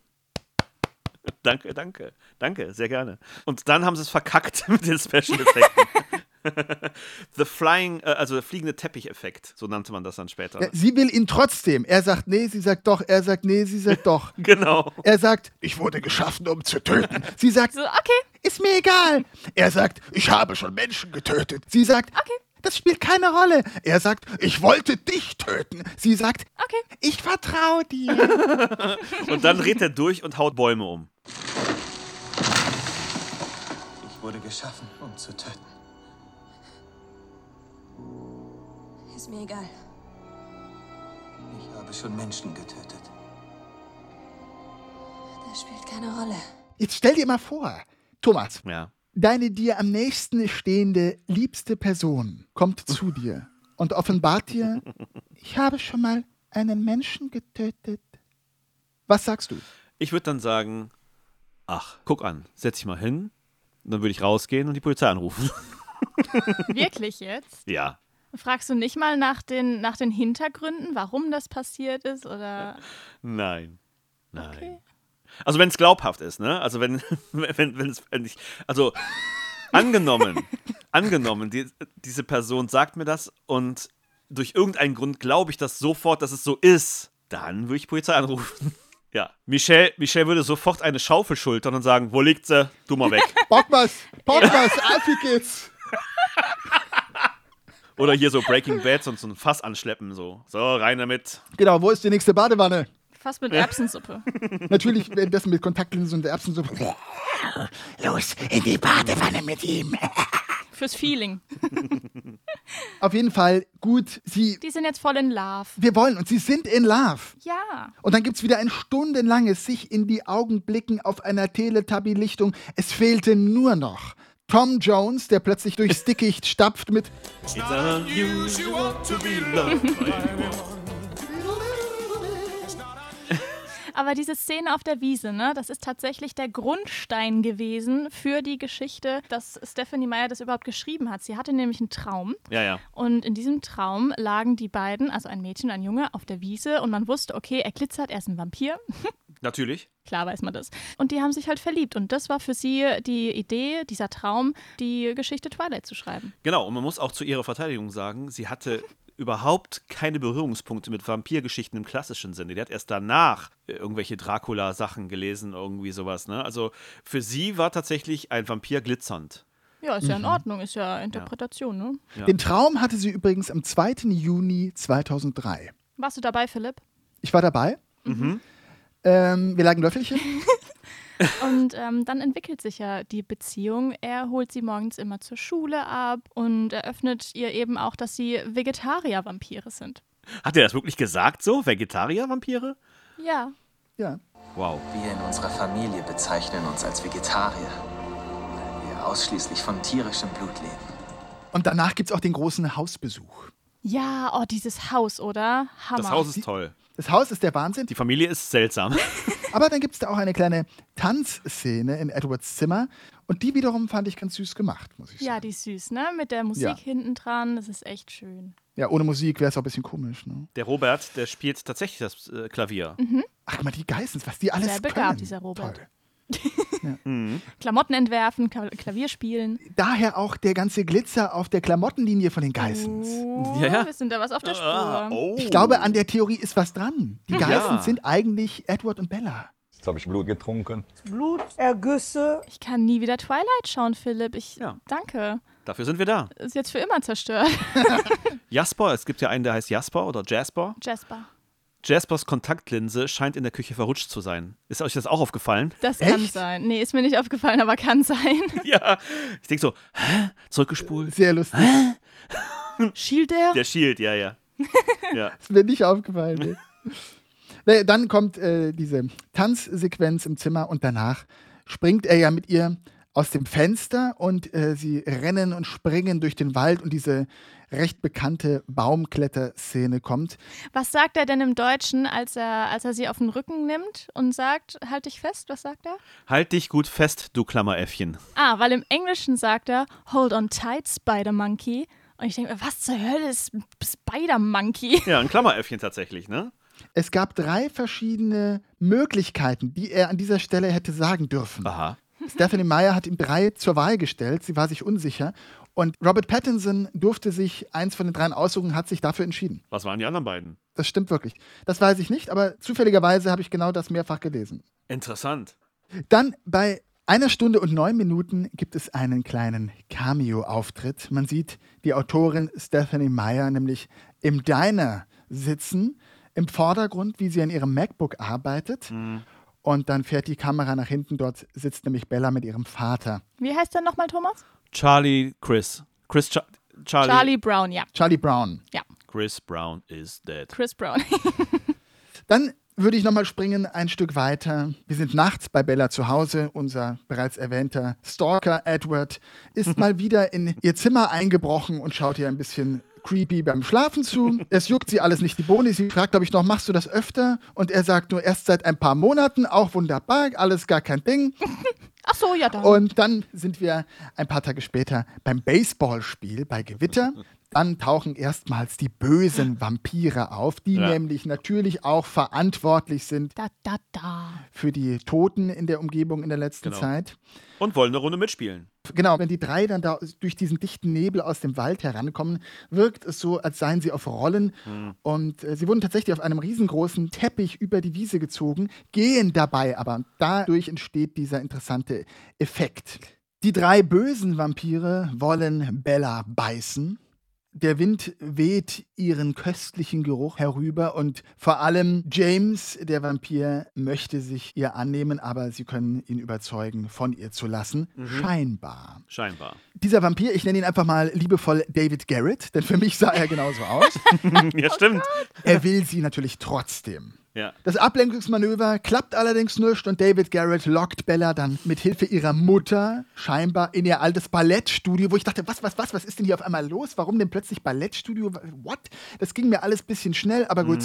Danke, danke, danke, sehr gerne. Und dann haben sie es verkackt mit den Special Effekten. The Flying, äh, also der fliegende Teppich-Effekt, so nannte man das dann später. Ja, sie will ihn trotzdem. Er sagt nee, sie sagt doch. Er sagt nee, sie sagt doch. Genau. Er sagt, ich wurde geschaffen, um zu töten. Sie sagt, So, okay, ist mir egal. Er sagt, ich habe schon Menschen getötet. Sie sagt, okay, das spielt keine Rolle. Er sagt, ich wollte dich töten. Sie sagt, okay. ich vertraue dir. Und dann dreht er durch und haut Bäume um. Ich wurde geschaffen, um zu töten. Ist mir egal. Ich habe schon Menschen getötet. Das spielt keine Rolle. Jetzt stell dir mal vor, Thomas, Ja. deine dir am nächsten stehende liebste Person kommt zu dir und offenbart dir, ich habe schon mal einen Menschen getötet. Was sagst du? Ich würde dann sagen, ach, guck an, setz dich mal hin. Und dann würde ich rausgehen und die Polizei anrufen. Wirklich jetzt? ja. Fragst du nicht mal nach den, nach den Hintergründen, warum das passiert ist? Oder Nein. Nein. Okay. Also wenn es glaubhaft ist, ne? Also wenn, wenn, wenn es, wenn ich, also angenommen, angenommen, die, diese Person sagt mir das und durch irgendeinen Grund glaube ich das sofort, dass es so ist, dann würde ich Polizei anrufen. Ja, Michelle, Michelle würde sofort eine Schaufel schultern und sagen, wo liegt sie? Du mal weg. Bockmas, Bockmas, auf wie geht's? Oder hier so Breaking Bad und so ein Fass anschleppen, so. So, rein damit. Genau, wo ist die nächste Badewanne? fast mit Erbsensuppe? Natürlich währenddessen mit Kontaktlinsen und Erbsensuppe. Los, in die Badewanne mit ihm. Fürs Feeling. Auf jeden Fall gut, sie, Die sind jetzt voll in Love. wir wollen und sie sind in Love. Ja. Und dann gibt es wieder ein stundenlanges sich in die Augen blicken auf einer Teletubby-Lichtung. Es fehlte nur noch Tom Jones, der plötzlich durchs Dickicht stapft mit It's unusual to be loved by. Aber diese Szene auf der Wiese, ne, das ist tatsächlich der Grundstein gewesen für die Geschichte, dass Stephanie Meyer das überhaupt geschrieben hat. Sie hatte nämlich einen Traum. Ja, ja. Und in diesem Traum lagen die beiden, also ein Mädchen und ein Junge, auf der Wiese und man wusste, okay, er glitzert, er ist ein Vampir. Natürlich. Klar weiß man das. Und die haben sich halt verliebt. Und das war für sie die Idee, dieser Traum, die Geschichte Twilight zu schreiben. Genau, und man muss auch zu ihrer Verteidigung sagen, sie hatte überhaupt keine Berührungspunkte mit Vampirgeschichten im klassischen Sinne. Die hat erst danach irgendwelche Dracula-Sachen gelesen, irgendwie sowas. Ne? Also für sie war tatsächlich ein Vampir glitzernd. Ja, ist ja in Mhm. Ordnung, ist ja Interpretation, ne? Ja. Den Traum hatte sie übrigens am 2. Juni 2003. Warst du dabei, Philipp? Ich war dabei. Mhm. Ähm, wir lagen Löffelchen. Und ähm, dann entwickelt sich ja die Beziehung. Er holt sie morgens immer zur Schule ab und eröffnet ihr eben auch, dass sie Vegetarier-Vampire sind. Hat er das wirklich gesagt so? Vegetarier-Vampire? Ja. Ja. Wow. Wir in unserer Familie bezeichnen uns als Vegetarier, weil wir ausschließlich von tierischem Blut leben. Und danach gibt es auch den großen Hausbesuch. Ja, oh, dieses Haus, oder? Hammer. Das Haus ist toll. Das Haus ist der Wahnsinn. Die Familie ist seltsam. Aber dann gibt es da auch eine kleine Tanzszene in Edwards Zimmer. Und die wiederum fand ich ganz süß gemacht, muss ich sagen. Ja, die ist süß, ne? Mit der Musik Ja. hinten dran, das ist echt schön. Ja, ohne Musik wäre es auch ein bisschen komisch. Ne? Der Robert, der spielt tatsächlich das äh, Klavier. Mhm. Ach, guck mal, die Geissens, was die alles Sehr können. begabt, dieser Robert. Toll. Klamotten entwerfen, Kla- Klavier spielen. Daher auch der ganze Glitzer auf der Klamottenlinie von den Geissens. Oh, Ja, ja. wir sind da was auf der Spur. Ah, oh. Ich glaube, an der Theorie ist was dran. Die Ja. Geissens sind eigentlich Edward und Bella. Jetzt habe ich Blut getrunken. Blutergüsse. Ich kann nie wieder Twilight schauen, Philipp. Ich Ja. danke. Dafür sind wir da. Ist jetzt für immer zerstört. Jasper, es gibt ja einen, der heißt Jasper oder Jasper. Jasper. Jaspers Kontaktlinse scheint in der Küche verrutscht zu sein. Ist euch das auch aufgefallen? Das kann Echt? sein. Nee, ist mir nicht aufgefallen, aber kann sein. ja. Ich denke so, hä? Zurückgespult. Sehr lustig. Schielt er? Der Shield, ja, ja. ja. Ist mir nicht aufgefallen. Nee. Nee, Dann kommt äh, diese Tanzsequenz im Zimmer und danach springt er ja mit ihr aus dem Fenster und äh, sie rennen und springen durch den Wald und diese recht bekannte Baumkletterszene kommt. Was sagt er denn im Deutschen, als er, als er sie auf den Rücken nimmt und sagt, halt dich fest? Was sagt er? Halt dich gut fest, du Klammeräffchen. Ah, weil im Englischen sagt er, hold on tight, Spider Monkey. Und ich denke mir, was zur Hölle ist Spider Monkey? Ja, ein Klammeräffchen tatsächlich, ne? Es gab drei verschiedene Möglichkeiten, die er an dieser Stelle hätte sagen dürfen. Aha. Stephanie Meyer hat ihm drei zur Wahl gestellt. Sie war sich unsicher. Und Robert Pattinson durfte sich eins von den dreien aussuchen, hat sich dafür entschieden. Was waren die anderen beiden? Das stimmt wirklich. Das weiß ich nicht, aber zufälligerweise habe ich genau das mehrfach gelesen. Interessant. Dann bei einer Stunde und neun Minuten gibt es einen kleinen Cameo-Auftritt. Man sieht die Autorin Stephanie Meyer nämlich im Diner sitzen, im Vordergrund, wie sie an ihrem MacBook arbeitet. Und dann fährt die Kamera nach hinten. Dort sitzt nämlich Bella mit ihrem Vater. Wie heißt der nochmal, Thomas? Charlie Chris. Chris Cha Charlie. Charlie Brown, ja. Charlie Brown. Ja, Chris Brown is dead. Chris Brown. Dann würde ich nochmal springen, ein Stück weiter. Wir sind nachts bei Bella zu Hause. Unser bereits erwähnter Stalker Edward ist mal wieder in ihr Zimmer eingebrochen und schaut ihr ein bisschen creepy beim Schlafen zu. Es juckt sie alles nicht die Bohne. Sie fragt, glaube ich, noch, machst du das öfter? Und er sagt nur erst seit ein paar Monaten, auch wunderbar, alles gar kein Ding. Ach so, ja dann. Und dann sind wir ein paar Tage später beim Baseballspiel bei Gewitter. Dann tauchen erstmals die bösen Vampire auf, die Ja. nämlich natürlich auch verantwortlich sind Da, da, da. für die Toten in der Umgebung in der letzten Genau. Zeit. Und wollen eine Runde mitspielen. Genau, wenn die drei dann da durch diesen dichten Nebel aus dem Wald herankommen, wirkt es so, als seien sie auf Rollen. Und äh, sie wurden tatsächlich auf einem riesengroßen Teppich über die Wiese gezogen, gehen dabei aber. Und dadurch entsteht dieser interessante Effekt. Die drei bösen Vampire wollen Bella beißen. Der Wind weht ihren köstlichen Geruch herüber und vor allem James, der Vampir, möchte sich ihr annehmen, aber sie können ihn überzeugen, von ihr zu lassen. Scheinbar. Scheinbar. Dieser Vampir, ich nenne ihn einfach mal liebevoll David Garrett, denn für mich sah er genauso aus. ja, stimmt. er will sie natürlich trotzdem. Ja. Das Ablenkungsmanöver klappt allerdings nicht und David Garrett lockt Bella dann mit Hilfe ihrer Mutter scheinbar in ihr altes Ballettstudio, wo ich dachte, was, was, was, was ist denn hier auf einmal los? Warum denn plötzlich Ballettstudio? What? Das ging mir alles ein bisschen schnell, aber gut.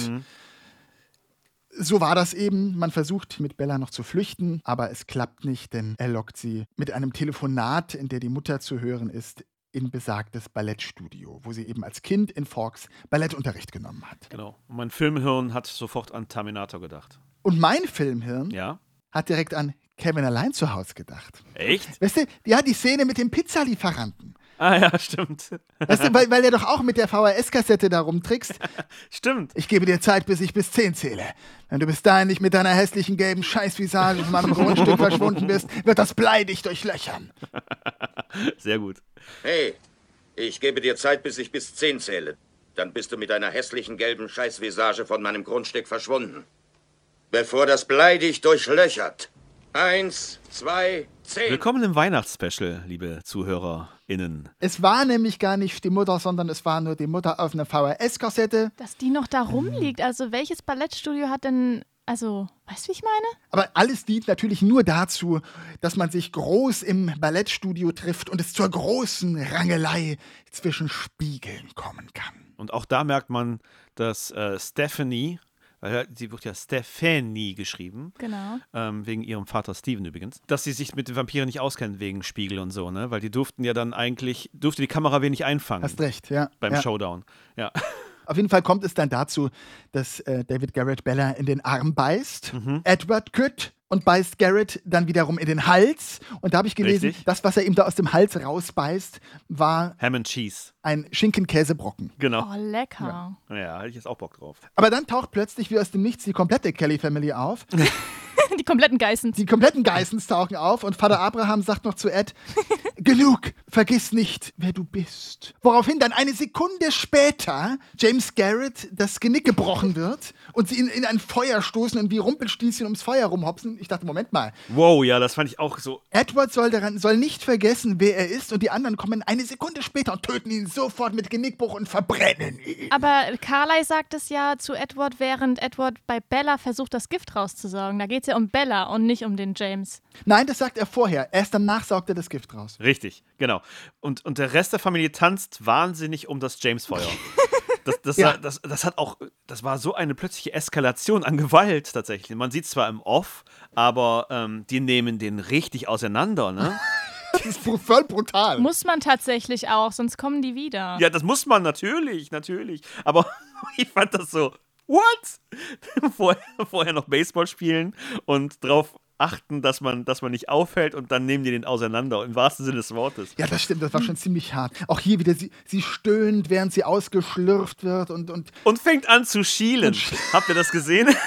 So war das eben. Man versucht mit Bella noch zu flüchten, aber es klappt nicht, denn er lockt sie mit einem Telefonat, in der die Mutter zu hören ist, in besagtes Ballettstudio, wo sie eben als Kind in Forks Ballettunterricht genommen hat. Genau. Und mein Filmhirn hat sofort an Terminator gedacht. Und mein Filmhirn Ja? hat direkt an Kevin allein zu Hause gedacht. Echt? Weißt du, ja, die Szene mit dem Pizzalieferanten. Ah ja, stimmt. Weißt du, weil, weil er doch auch mit der VHS-Kassette da rumtrickst. Stimmt. Ich gebe dir Zeit, bis ich bis 10 zähle. Wenn du bis dahin nicht mit deiner hässlichen gelben Scheißvisage von meinem Grundstück verschwunden bist, wird das Blei dich durchlöchern. Sehr gut. Hey, ich gebe dir Zeit, bis ich bis zehn zähle. Dann bist du mit deiner hässlichen gelben Scheißvisage von meinem Grundstück verschwunden. Bevor das Blei dich durchlöchert. Eins, zwei, zehn. Willkommen im Weihnachtsspecial, liebe ZuhörerInnen. Es war nämlich gar nicht die Mutter, sondern es war nur die Mutter auf einer VHS-Kassette. Dass die noch da rumliegt. Also welches Ballettstudio hat denn, also, weißt du, wie ich meine? Aber alles dient natürlich nur dazu, dass man sich groß im Ballettstudio trifft und es zur großen Rangelei zwischen Spiegeln kommen kann. Und auch da merkt man, dass äh, Stephanie weil sie wird ja Stephanie geschrieben. Genau. Ähm, wegen ihrem Vater Steven übrigens. Dass sie sich mit den Vampiren nicht auskennen wegen Spiegel und so, ne? Weil die durften ja dann eigentlich, durfte die Kamera wenig einfangen. Hast recht, ja. Beim ja. Showdown. Ja. Auf jeden Fall kommt es dann dazu, dass äh, David Garrett Bella in den Arm beißt, Mhm. Edward kütt und beißt Garrett dann wiederum in den Hals. Und da habe ich gelesen, Richtig. das, was er ihm da aus dem Hals rausbeißt, war Ham and Cheese. ein Schinken-Käsebrocken. Genau. Oh, lecker. Ja, hatte ich jetzt auch Bock drauf. Aber dann taucht plötzlich wie aus dem Nichts die komplette Kelly-Family auf. Die kompletten Geissens. Die kompletten Geissens tauchen auf und Vater Abraham sagt noch zu Ed, genug, vergiss nicht, wer du bist. Woraufhin dann eine Sekunde später James Garrett das Genick gebrochen wird und sie ihn in ein Feuer stoßen und wie Rumpelstilzchen ums Feuer rumhopsen. Ich dachte, Moment mal, Wow, ja, das fand ich auch so. Edward soll, daran, soll nicht vergessen, wer er ist und die anderen kommen eine Sekunde später und töten ihn sofort mit Genickbruch und verbrennen ihn. Aber Carly sagt es ja zu Edward, während Edward bei Bella versucht, das Gift rauszusaugen. Da geht es ja um Bella und nicht um den James. Nein, das sagt er vorher. Erst danach saugt er das Gift raus. Richtig, genau. Und, und der Rest der Familie tanzt wahnsinnig um das James-Feuer. Das, das, Ja. das, das hat auch, das war so eine plötzliche Eskalation an Gewalt tatsächlich. Man sieht zwar im Off, aber ähm, die nehmen den richtig auseinander, ne? Das ist voll brutal. Muss man tatsächlich auch, sonst kommen die wieder. Ja, das muss man natürlich, natürlich. Aber ich fand das so, what? vorher, vorher noch Baseball spielen und darauf achten, dass man, dass man nicht auffällt und dann nehmen die den auseinander, im wahrsten Sinne des Wortes. Ja, das stimmt, das war schon ziemlich hart. Auch hier wieder, sie, sie stöhnt, während sie ausgeschlürft wird und, und Und fängt an zu schielen. Habt ihr das gesehen? Ja.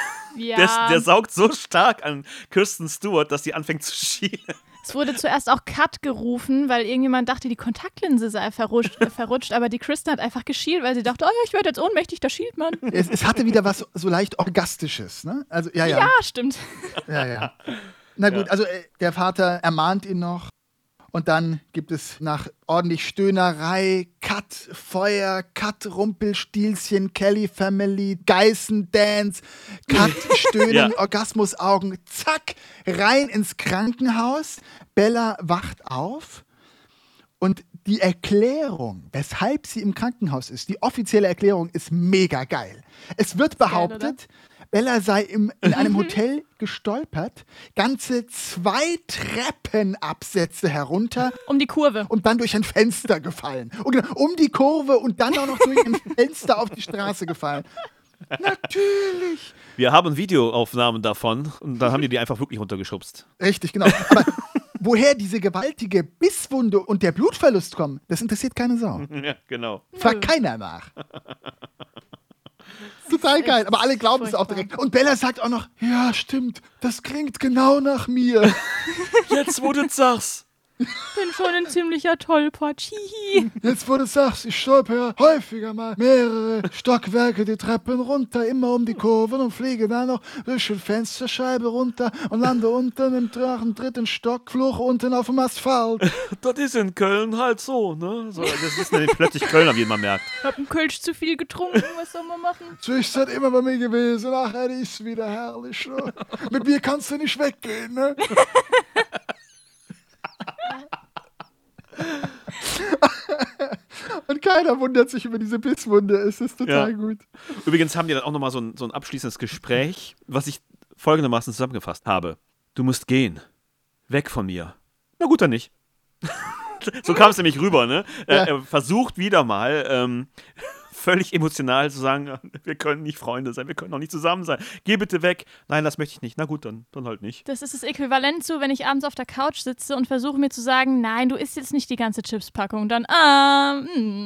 Der, der saugt so stark an Kirsten Stewart, dass sie anfängt zu schielen. Es wurde zuerst auch Cut gerufen, weil irgendjemand dachte, die Kontaktlinse sei verrutscht, verrutscht aber die Kristen hat einfach geschielt, weil sie dachte, oh ja, ich werde jetzt ohnmächtig, da schielt man. es, es hatte wieder was so leicht Orgastisches, ne? Also, ja, ja. Ja, stimmt. Ja, ja. Na gut, Ja. also äh, der Vater ermahnt ihn noch. Und dann gibt es nach ordentlich Stöhnerei, Cut, Feuer, Cut, Rumpelstilzchen, Kelly Family, Geißen Dance, Cut, Stöhnen, Ja. Orgasmusaugen, zack, rein ins Krankenhaus. Bella wacht auf und die Erklärung, weshalb sie im Krankenhaus ist, die offizielle Erklärung ist mega geil. Es wird behauptet, Bella sei im, in einem Hotel gestolpert, ganze zwei Treppenabsätze herunter Um die Kurve. und dann durch ein Fenster gefallen. Und genau, um die Kurve und dann auch noch durch ein Fenster auf die Straße gefallen. Natürlich. Wir haben Videoaufnahmen davon und dann haben die die einfach wirklich runtergeschubst. Richtig, genau. Aber woher diese gewaltige Bisswunde und der Blutverlust kommen, das interessiert keine Sau. Ja, genau. Fragt keiner nach. Total geil, aber alle glauben es auch direkt. Und Bella sagt auch noch, ja, stimmt, das klingt genau nach mir. Jetzt, wo du sagst. Bin schon ein ziemlicher Tollpatsch. Hihi. Jetzt, wo du sagst, ich stolper häufiger mal mehrere Stockwerke die Treppen runter, immer um die Kurven und fliege dann noch durch die Fensterscheibe runter und lande unten im dritten, dritten Stock, fluch unten auf dem Asphalt. Das ist in Köln halt so, ne? So, das ist nämlich plötzlich Kölner, wie man merkt. Hab einen Kölsch zu viel getrunken, was soll man machen? So ist das immer bei mir gewesen. Ach, das ist wieder herrlich. Ne? Mit mir kannst du nicht weggehen, ne? Und keiner wundert sich über diese Bisswunde. Es ist total Ja. gut. Übrigens haben die dann auch nochmal so ein, so ein abschließendes Gespräch, was ich folgendermaßen zusammengefasst habe. Du musst gehen. Weg von mir. Na gut, dann nicht. so kam es nämlich rüber, ne? Er, er versucht wieder mal, ähm, völlig emotional zu sagen, wir können nicht Freunde sein, wir können auch nicht zusammen sein. Geh bitte weg. Nein, das möchte ich nicht. Na gut, dann, dann halt nicht. Das ist das Äquivalent zu, wenn ich abends auf der Couch sitze und versuche mir zu sagen, nein, du isst jetzt nicht die ganze Chipspackung. Dann, ah,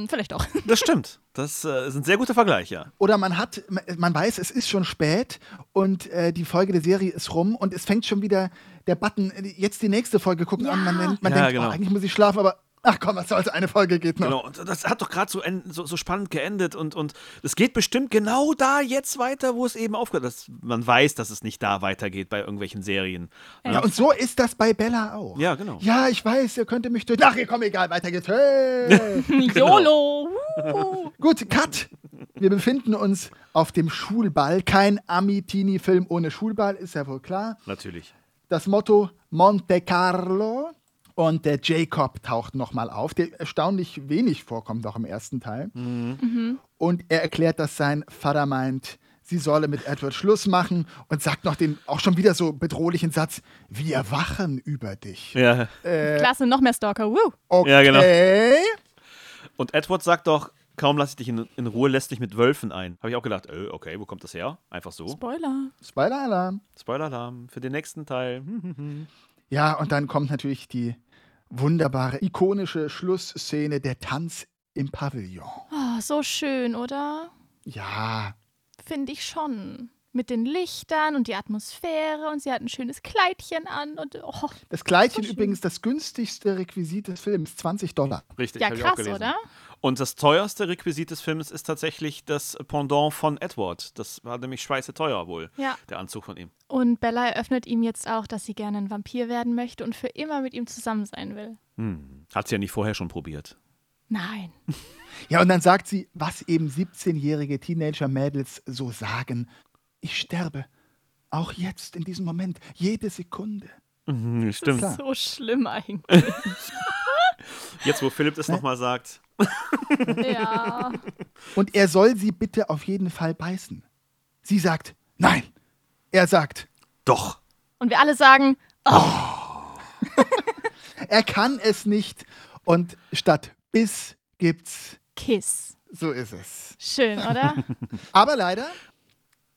vielleicht doch. Das stimmt. Das äh, ist ein sehr guter Vergleich, ja. Oder man hat, man weiß, es ist schon spät und äh, die Folge der Serie ist rum und es fängt schon wieder der Button, jetzt die nächste Folge gucken an. Man, man Ja, denkt, genau. oh, eigentlich muss ich schlafen, aber ach komm, was soll's, eine Folge geht noch. Genau, und das hat doch gerade so, so, so spannend geendet und, und es geht bestimmt genau da jetzt weiter, wo es eben aufgehört hat. Man weiß, dass es nicht da weitergeht bei irgendwelchen Serien. ne? Ja, und so ist das bei Bella auch. Ja, genau. Ja, ich weiß, ihr könnte mich töten. Ach, komm, egal, weiter geht's. Hey. YOLO! Gut, Cut. Wir befinden uns auf dem Schulball. Kein Ami-Teenie-Film ohne Schulball, ist ja wohl klar. Natürlich. Das Motto Monte Carlo. Und der Jacob taucht nochmal auf, der erstaunlich wenig vorkommt, auch im ersten Teil. Mhm. Und er erklärt, dass sein Vater meint, sie solle mit Edward Schluss machen und sagt noch den auch schon wieder so bedrohlichen Satz: Wir wachen über dich. Ja. Äh, Klasse, noch mehr Stalker. Woo. okay. Ja, genau. Und Edward sagt doch, kaum lasse ich dich in, in Ruhe, lässt dich mit Wölfen ein. Habe ich auch gedacht, äh, okay, wo kommt das her? Einfach so. Spoiler. Spoiler-Alarm. Spoiler-Alarm für den nächsten Teil. Ja, und dann kommt natürlich die wunderbare, ikonische Schlussszene, der Tanz im Pavillon. Oh, so schön, oder? Ja, Finde ich schon. Mit den Lichtern und die Atmosphäre und sie hat ein schönes Kleidchen an und oh, das Kleidchen So übrigens das günstigste Requisit des Films, 20 Dollar. Richtig, ja hab ich auch krass, gelesen. oder? Und das teuerste Requisit des Films ist tatsächlich das Pendant von Edward. Das war nämlich scheiße teuer wohl, Ja. der Anzug von ihm. Und Bella eröffnet ihm jetzt auch, dass sie gerne ein Vampir werden möchte und für immer mit ihm zusammen sein will. Hm. Hat sie ja nicht vorher schon probiert. Nein. Ja, und dann sagt sie, was eben 17-jährige Teenager-Mädels so sagen: Ich sterbe. Auch jetzt, in diesem Moment, jede Sekunde. Mhm, stimmt. Klar. So schlimm eigentlich. Jetzt, wo Philipp das nochmal sagt. Ja. Und er soll sie bitte auf jeden Fall beißen. Sie sagt: Nein. Er sagt: Doch. Und wir alle sagen, oh, Er kann es nicht. Und statt Biss gibt's. Kiss. So ist es. Schön, oder? Aber leider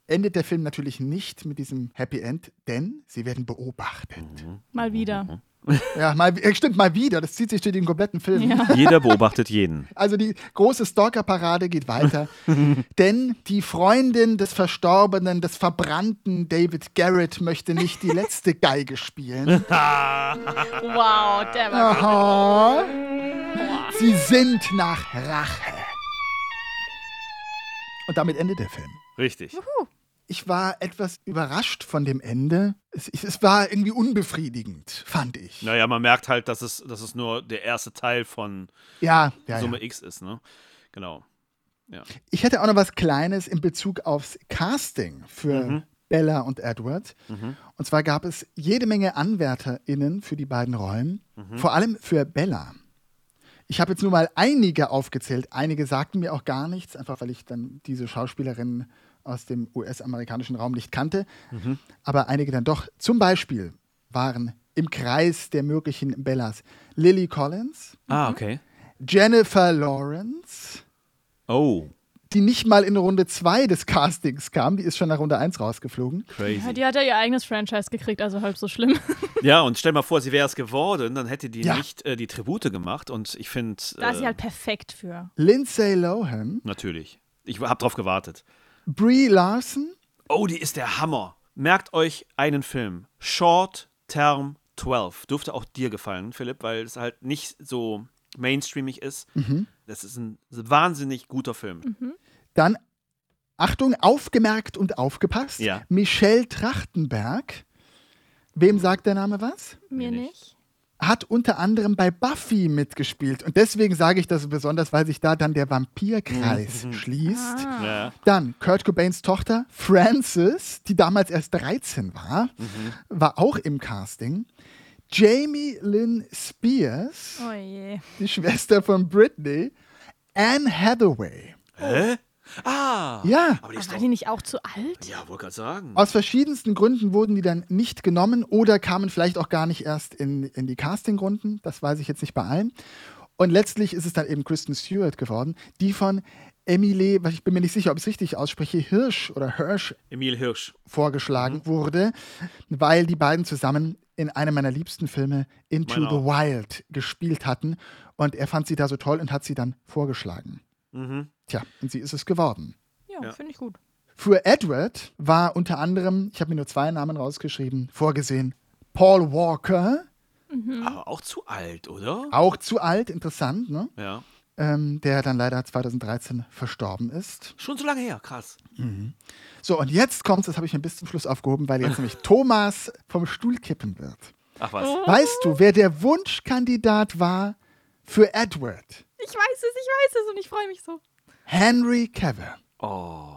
endet der Film natürlich nicht mit diesem Happy End, denn sie werden beobachtet. Mal wieder. Ja, mal, äh, stimmt, mal wieder. Das zieht sich durch den kompletten Film. Ja. Jeder beobachtet jeden. Also die große Stalker-Parade geht weiter. denn die Freundin des Verstorbenen, des verbrannten David Garrett möchte nicht die letzte Geige spielen. Wow, der war Aha. Sie sind nach Rache. Und damit endet der Film. Richtig. Ich war etwas überrascht von dem Ende. Es, es war irgendwie unbefriedigend, fand ich. Naja, man merkt halt, dass es, dass es nur der erste Teil von Ja, ja, Summe ja. X ist, ne? Genau. Ja. Ich hätte auch noch was Kleines in Bezug aufs Casting für Mhm. Bella und Edward. Mhm. Und zwar gab es jede Menge AnwärterInnen für die beiden Rollen, Mhm. vor allem für Bella. Ich habe jetzt nur mal einige aufgezählt. Einige sagten mir auch gar nichts, einfach weil ich dann diese Schauspielerin aus dem US-amerikanischen Raum nicht kannte. Mhm. Aber einige dann doch. Zum Beispiel waren im Kreis der möglichen Bellas Lily Collins, Ah, okay. Jennifer Lawrence, Oh, die nicht mal in Runde 2 des Castings kam, die ist schon nach Runde 1 rausgeflogen. Ja, crazy. die hat ja ihr eigenes Franchise gekriegt, also halb so schlimm. Ja, und stell mal vor, sie wäre es geworden, dann hätte die Ja. nicht äh, die Tribute gemacht. Und ich finde. Da ist äh, sie halt perfekt für. Lindsay Lohan, Natürlich. Ich habe drauf gewartet. Brie Larson, Oh, die ist der Hammer. Merkt euch einen Film. Short Term 12. Dürfte auch dir gefallen, Philipp, weil es halt nicht so mainstreamig ist. Mhm. Das ist ein wahnsinnig guter Film. dann, Achtung, aufgemerkt und aufgepasst, Ja. Michelle Trachtenberg. Wem sagt der Name was? Mir nicht. Hat unter anderem bei Buffy mitgespielt. Und deswegen sage ich das besonders, weil sich da dann der Vampirkreis schließt. Ah. Ja. Dann Kurt Cobains Tochter Frances, die damals erst 13 war, war auch im Casting. Jamie Lynn Spears, Oh je. die Schwester von Britney. Anne Hathaway. Hä? Ah. Ja, Aber die ist War doch. die nicht auch zu alt? Ja, wollte gerade sagen. aus verschiedensten Gründen wurden die dann nicht genommen oder kamen vielleicht auch gar nicht erst in, in die Castingrunden. Das weiß ich jetzt nicht bei allen. Und letztlich ist es dann eben Kristen Stewart geworden, die von Emily, ich bin mir nicht sicher, ob ich es richtig ausspreche, Hirsch oder Hirsch Emil Hirsch. vorgeschlagen wurde, weil die beiden zusammen in einem meiner liebsten Filme Into Meiner the auch. Wild gespielt hatten. Und er fand sie da so toll und hat sie dann vorgeschlagen. Mhm. Tja, und sie ist es geworden. Ja, Ja. finde ich gut. Für Edward war unter anderem, ich habe mir nur zwei Namen rausgeschrieben, vorgesehen Paul Walker, Aber auch zu alt, oder? auch zu alt, interessant, ne? Ja. ähm, der dann leider 2013 verstorben ist. Schon so lange her, krass. So, und jetzt kommt's, das habe ich mir bis zum Schluss aufgehoben, weil jetzt nämlich Thomas vom Stuhl kippen wird. Ach was. Weißt du, wer der Wunschkandidat war für Edward? Ich weiß es, ich weiß es und ich freue mich so. Henry Cavill. Oh.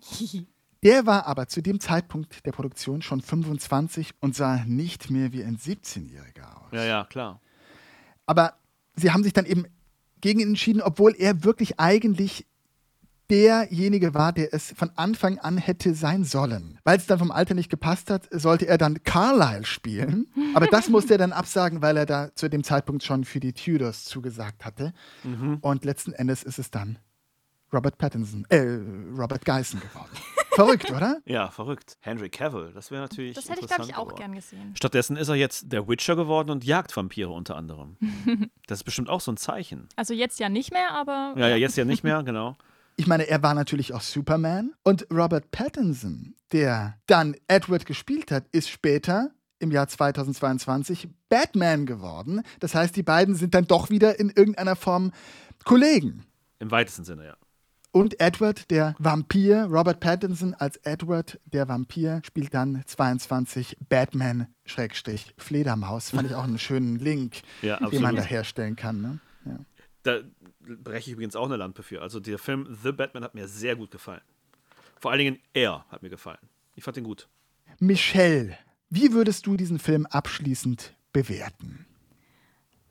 Der war aber zu dem Zeitpunkt der Produktion schon 25 und sah nicht mehr wie ein 17-Jähriger aus. Ja, ja, klar. Aber sie haben sich dann eben gegen ihn entschieden, obwohl er wirklich eigentlich derjenige war, der es von Anfang an hätte sein sollen. Weil es dann vom Alter nicht gepasst hat, sollte er dann Carlyle spielen. Aber das musste er dann absagen, weil er da zu dem Zeitpunkt schon für die Tudors zugesagt hatte. Mhm. Und letzten Endes ist es dann Robert Pattinson, äh, Robert Geisen geworden. Verrückt, oder? Ja, verrückt. Henry Cavill, das wäre natürlich. Das hätte ich, glaube ich, interessant auch geworden. gern gesehen. Stattdessen ist er jetzt der Witcher geworden und jagt Vampire unter anderem. Das ist bestimmt auch so ein Zeichen. Also jetzt ja nicht mehr, aber. Ja, ja, jetzt ja nicht mehr, genau. Ich meine, er war natürlich auch Superman. Und Robert Pattinson, der dann Edward gespielt hat, ist später im Jahr 2022 Batman geworden. Das heißt, die beiden sind dann doch wieder in irgendeiner Form Kollegen. Im weitesten Sinne, ja. Und Edward, der Vampir, Robert Pattinson als Edward, der Vampir, spielt dann 22 Batman-Fledermaus. Fand ich auch einen schönen Link, Ja, den man da herstellen kann. Ne? Ja. Da breche ich übrigens auch eine Lampe für. Also der Film The Batman hat mir sehr gut gefallen. Vor allen Dingen er hat mir gefallen. Ich fand ihn gut. Michelle, wie würdest du diesen Film abschließend bewerten?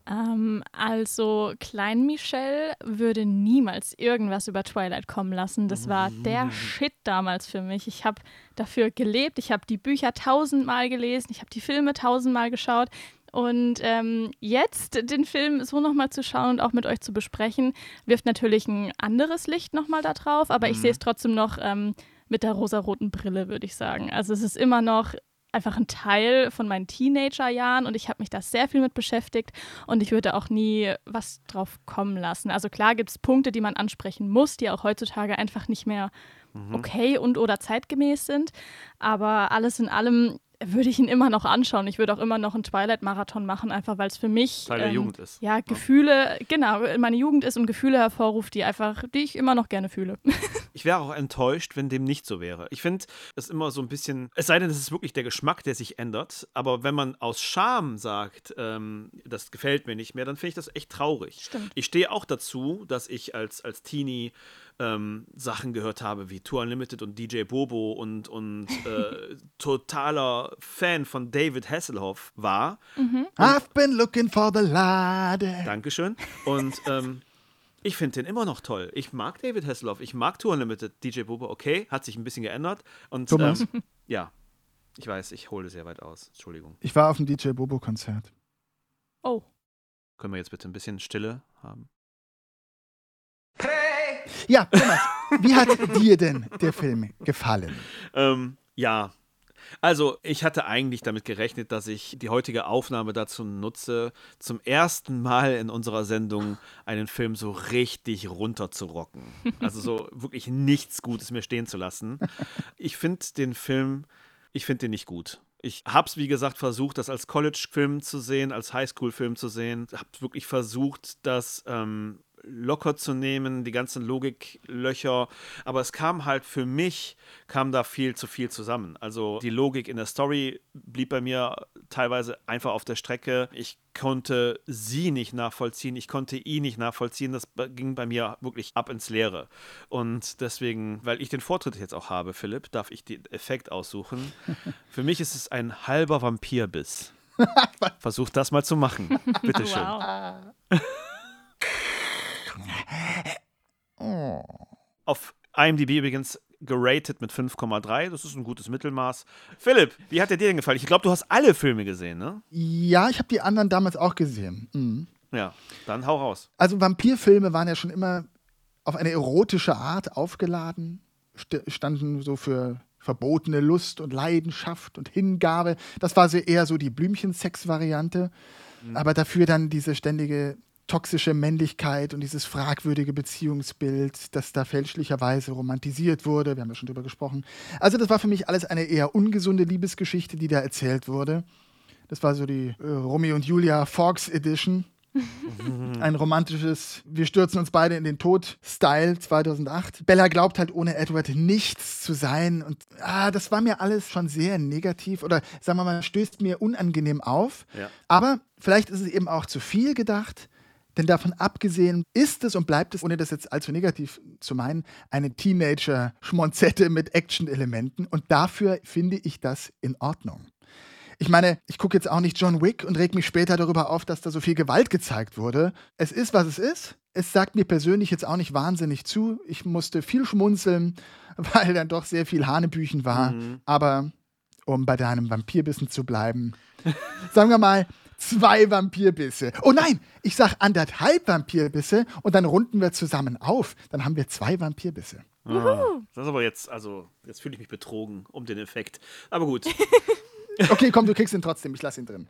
Ähm, also, Klein Michelle würde niemals irgendwas über Twilight kommen lassen. Das war der Shit damals für mich. Ich habe dafür gelebt. Ich habe die Bücher tausendmal gelesen. Ich habe die Filme tausendmal geschaut. Und ähm, jetzt den Film so nochmal zu schauen und auch mit euch zu besprechen, wirft natürlich ein anderes Licht nochmal da drauf. Aber ich Mhm. sehe es trotzdem noch ähm, mit der rosaroten Brille, würde ich sagen. Also es ist immer noch einfach ein Teil von meinen Teenagerjahren und ich habe mich da sehr viel mit beschäftigt und ich würde auch nie was drauf kommen lassen. Also klar gibt es Punkte, die man ansprechen muss, die auch heutzutage einfach nicht mehr Mhm. okay und oder zeitgemäß sind, aber alles in allem würde ich ihn immer noch anschauen. Ich würde auch immer noch einen Twilight-Marathon machen, einfach weil es für mich Teil der Jugend ist. Ja, Gefühle, genau, meine Jugend ist und Gefühle hervorruft, die einfach, die ich immer noch gerne fühle. Ich wäre auch enttäuscht, wenn dem nicht so wäre. Ich finde es immer so ein bisschen, es sei denn, es ist wirklich der Geschmack, der sich ändert, aber wenn man aus Scham sagt, ähm, das gefällt mir nicht mehr, dann finde ich das echt traurig. Stimmt. Ich stehe auch dazu, dass ich als, als Teenie ähm, Sachen gehört habe wie Tour Unlimited und DJ Bobo und, und äh, totaler Fan von David Hasselhoff war. I've been looking for the lade. Dankeschön. Und ähm, ich finde den immer noch toll. Ich mag David Hasselhoff, ich mag Tour Unlimited. DJ Bobo, okay, hat sich ein bisschen geändert. Und Thomas? Ähm, ja, ich weiß, ich hole sehr weit aus. Entschuldigung. Ich war auf dem DJ Bobo-Konzert. Oh. Können wir jetzt bitte ein bisschen Stille haben? Ja, Thomas, wie hat dir denn der Film gefallen? Ähm, ja. Also, ich hatte eigentlich damit gerechnet, dass ich die heutige Aufnahme dazu nutze, zum ersten Mal in unserer Sendung einen Film so richtig runterzurocken. Also so wirklich nichts Gutes mehr stehen zu lassen. Ich finde den Film, ich finde den nicht gut. Ich habe es, wie gesagt, versucht, das als College-Film zu sehen, als Highschool-Film zu sehen. Habe wirklich versucht, das ähm, locker zu nehmen, die ganzen Logiklöcher. Aber es kam halt für mich, kam da viel zu viel zusammen. Also die Logik in der Story blieb bei mir teilweise einfach auf der Strecke. Ich konnte sie nicht nachvollziehen, ich konnte ihn nicht nachvollziehen. Das ging bei mir wirklich ab ins Leere. Und deswegen, weil ich den Vortritt jetzt auch habe, Philipp, darf ich den Effekt aussuchen. Für mich ist es ein halber Vampirbiss. Versuch das mal zu machen. Bitteschön. Wow. Oh. Auf IMDb übrigens geratet mit 5,3. Das ist ein gutes Mittelmaß. Philipp, wie hat der dir denn gefallen? Ich glaube, du hast alle Filme gesehen, ne? Ja, ich habe die anderen damals auch gesehen. Mhm. Ja, dann hau raus. Also Vampirfilme waren ja schon immer auf eine erotische Art aufgeladen, st standen so für verbotene Lust und Leidenschaft und Hingabe. Das war so eher so die Blümchensex-Variante. Aber dafür dann diese ständige toxische Männlichkeit und dieses fragwürdige Beziehungsbild, das da fälschlicherweise romantisiert wurde. Wir haben ja schon drüber gesprochen. Also das war für mich alles eine eher ungesunde Liebesgeschichte, die da erzählt wurde. Das war so die äh, Romeo und Julia Fox Edition. Ein romantisches, wir stürzen uns beide in den Tod-Style 2008. Bella glaubt halt ohne Edward nichts zu sein. Und ah, das war mir alles schon sehr negativ oder sagen wir mal, stößt mir unangenehm auf. Ja. Aber vielleicht ist es eben auch zu viel gedacht. Denn davon abgesehen ist es und bleibt es, ohne das jetzt allzu negativ zu meinen, eine Teenager-Schmonzette mit Action-Elementen. Und dafür finde ich das in Ordnung. Ich meine, ich gucke jetzt auch nicht John Wick und reg mich später darüber auf, dass da so viel Gewalt gezeigt wurde. Es ist, was es ist. Es sagt mir persönlich jetzt auch nicht wahnsinnig zu. Ich musste viel schmunzeln, weil dann doch sehr viel Hanebüchen war. Mhm. Aber um bei deinem Vampirbissen zu bleiben, sagen wir mal, zwei Vampirbisse. Oh nein, ich sag anderthalb Vampirbisse und dann runden wir zusammen auf. Dann haben wir zwei Vampirbisse. Ah, das ist aber jetzt, also, jetzt fühle ich mich betrogen um den Effekt. Aber gut. Okay, komm, du kriegst ihn trotzdem. Ich lass ihn drin.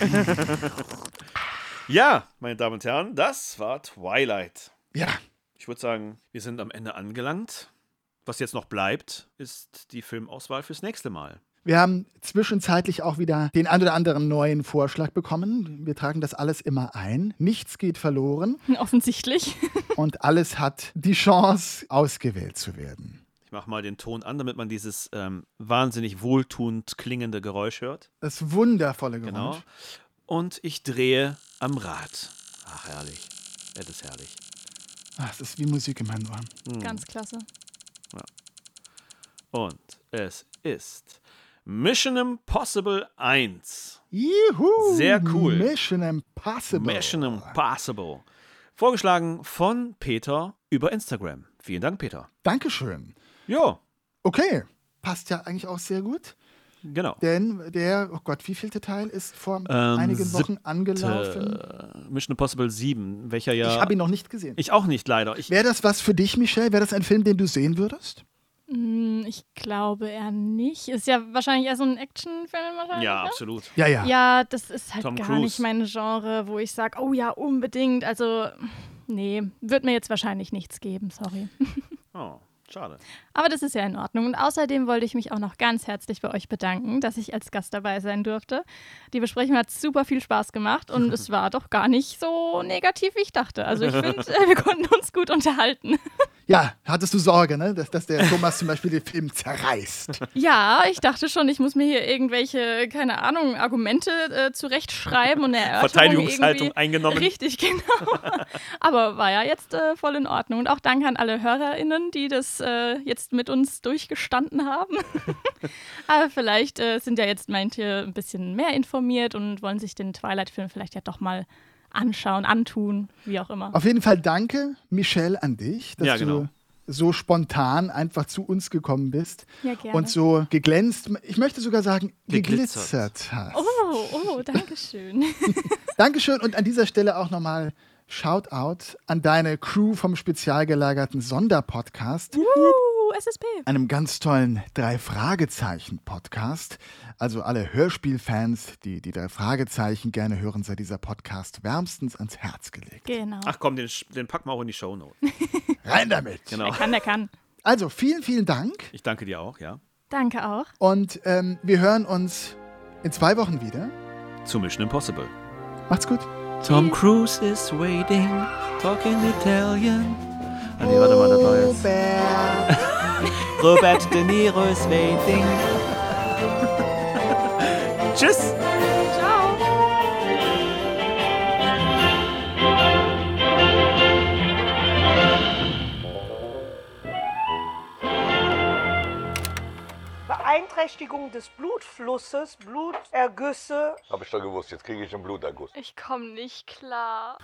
Ja, meine Damen und Herren, das war Twilight. Ja. Ich würde sagen, wir sind am Ende angelangt. Was jetzt noch bleibt, ist die Filmauswahl fürs nächste Mal. Wir haben zwischenzeitlich auch wieder den ein oder anderen neuen Vorschlag bekommen. Wir tragen das alles immer ein. Nichts geht verloren. Offensichtlich. Und alles hat die Chance, ausgewählt zu werden. Ich mache mal den Ton an, damit man dieses ähm, wahnsinnig wohltuend klingende Geräusch hört. Das wundervolle Geräusch. Genau. Und ich drehe am Rad. Ach, herrlich. Es ist herrlich. Ach, es ist wie Musik in meinen Ohren. Hm. Ganz klasse. Ja. Und es ist Mission Impossible 1. Juhu! Sehr cool. Mission Impossible. Mission Impossible. Vorgeschlagen von Peter über Instagram. Vielen Dank, Peter. Dankeschön. Ja. Okay. Passt ja eigentlich auch sehr gut. Genau. Denn der, oh Gott, wie vielte Teil ist vor Ähm, einigen Wochen angelaufen? Mission Impossible 7, welcher ja. Ich habe ihn noch nicht gesehen. Ich auch nicht, leider. Wäre das was für dich, Michelle? Wäre das ein Film, den du sehen würdest? Hm, Ich glaube eher nicht. Ist ja wahrscheinlich eher so ein Actionfilm wahrscheinlich. ja, ne? absolut. Ja, ja. Ja, das ist halt Tom gar Cruise. nicht mein Genre, wo ich sage, oh ja, unbedingt. Also, nee, wird mir jetzt wahrscheinlich nichts geben, sorry. Oh, schade. Aber das ist ja in Ordnung. Und außerdem wollte ich mich auch noch ganz herzlich bei euch bedanken, dass ich als Gast dabei sein durfte. Die Besprechung hat super viel Spaß gemacht und es war doch gar nicht so negativ, wie ich dachte. Also ich finde, wir konnten uns gut unterhalten. Ja, hattest du Sorge, ne? dass, dass der Thomas zum Beispiel den Film zerreißt. Ja, ich dachte schon, ich muss mir hier irgendwelche, keine Ahnung, Argumente äh, zurechtschreiben und eine Erörterung Verteidigungshaltung eingenommen. Richtig, genau. Aber war ja jetzt äh, voll in Ordnung. Und auch danke an alle HörerInnen, die das äh, jetzt mit uns durchgestanden haben. Aber vielleicht äh, sind ja jetzt manche ein bisschen mehr informiert und wollen sich den Twilight-Film vielleicht ja doch mal anschauen, antun, wie auch immer. Auf jeden Fall danke, Michelle, an dich, dass Ja, genau. du so spontan einfach zu uns gekommen bist Ja, gerne. und so geglänzt, ich möchte sogar sagen, Geglitzert. geglitzert hast. Oh, oh, danke schön. Dankeschön und an dieser Stelle auch nochmal Shoutout an deine Crew vom spezial gelagerten Sonderpodcast, SSP. einem ganz tollen Drei-Fragezeichen-Podcast. Also alle Hörspielfans, die die drei Fragezeichen gerne hören, sei dieser Podcast wärmstens ans Herz gelegt. Genau. Ach komm, den, den packen wir auch in die Shownote. Rein damit! Genau. Der kann, der kann. Also vielen, vielen Dank Ich danke dir auch, ja. Danke auch. und ähm, wir hören uns in zwei Wochen wieder. Zu Mission Impossible. Macht's gut. Tom Cruise is waiting, talking Italian. Ah, nee, warte mal, das war jetzt. Robert De Niro is waiting. Tschüss. Ciao. Beeinträchtigung des Blutflusses, Blutergüsse. Hab ich doch gewusst, jetzt kriege ich einen Bluterguss. Ich komme nicht klar.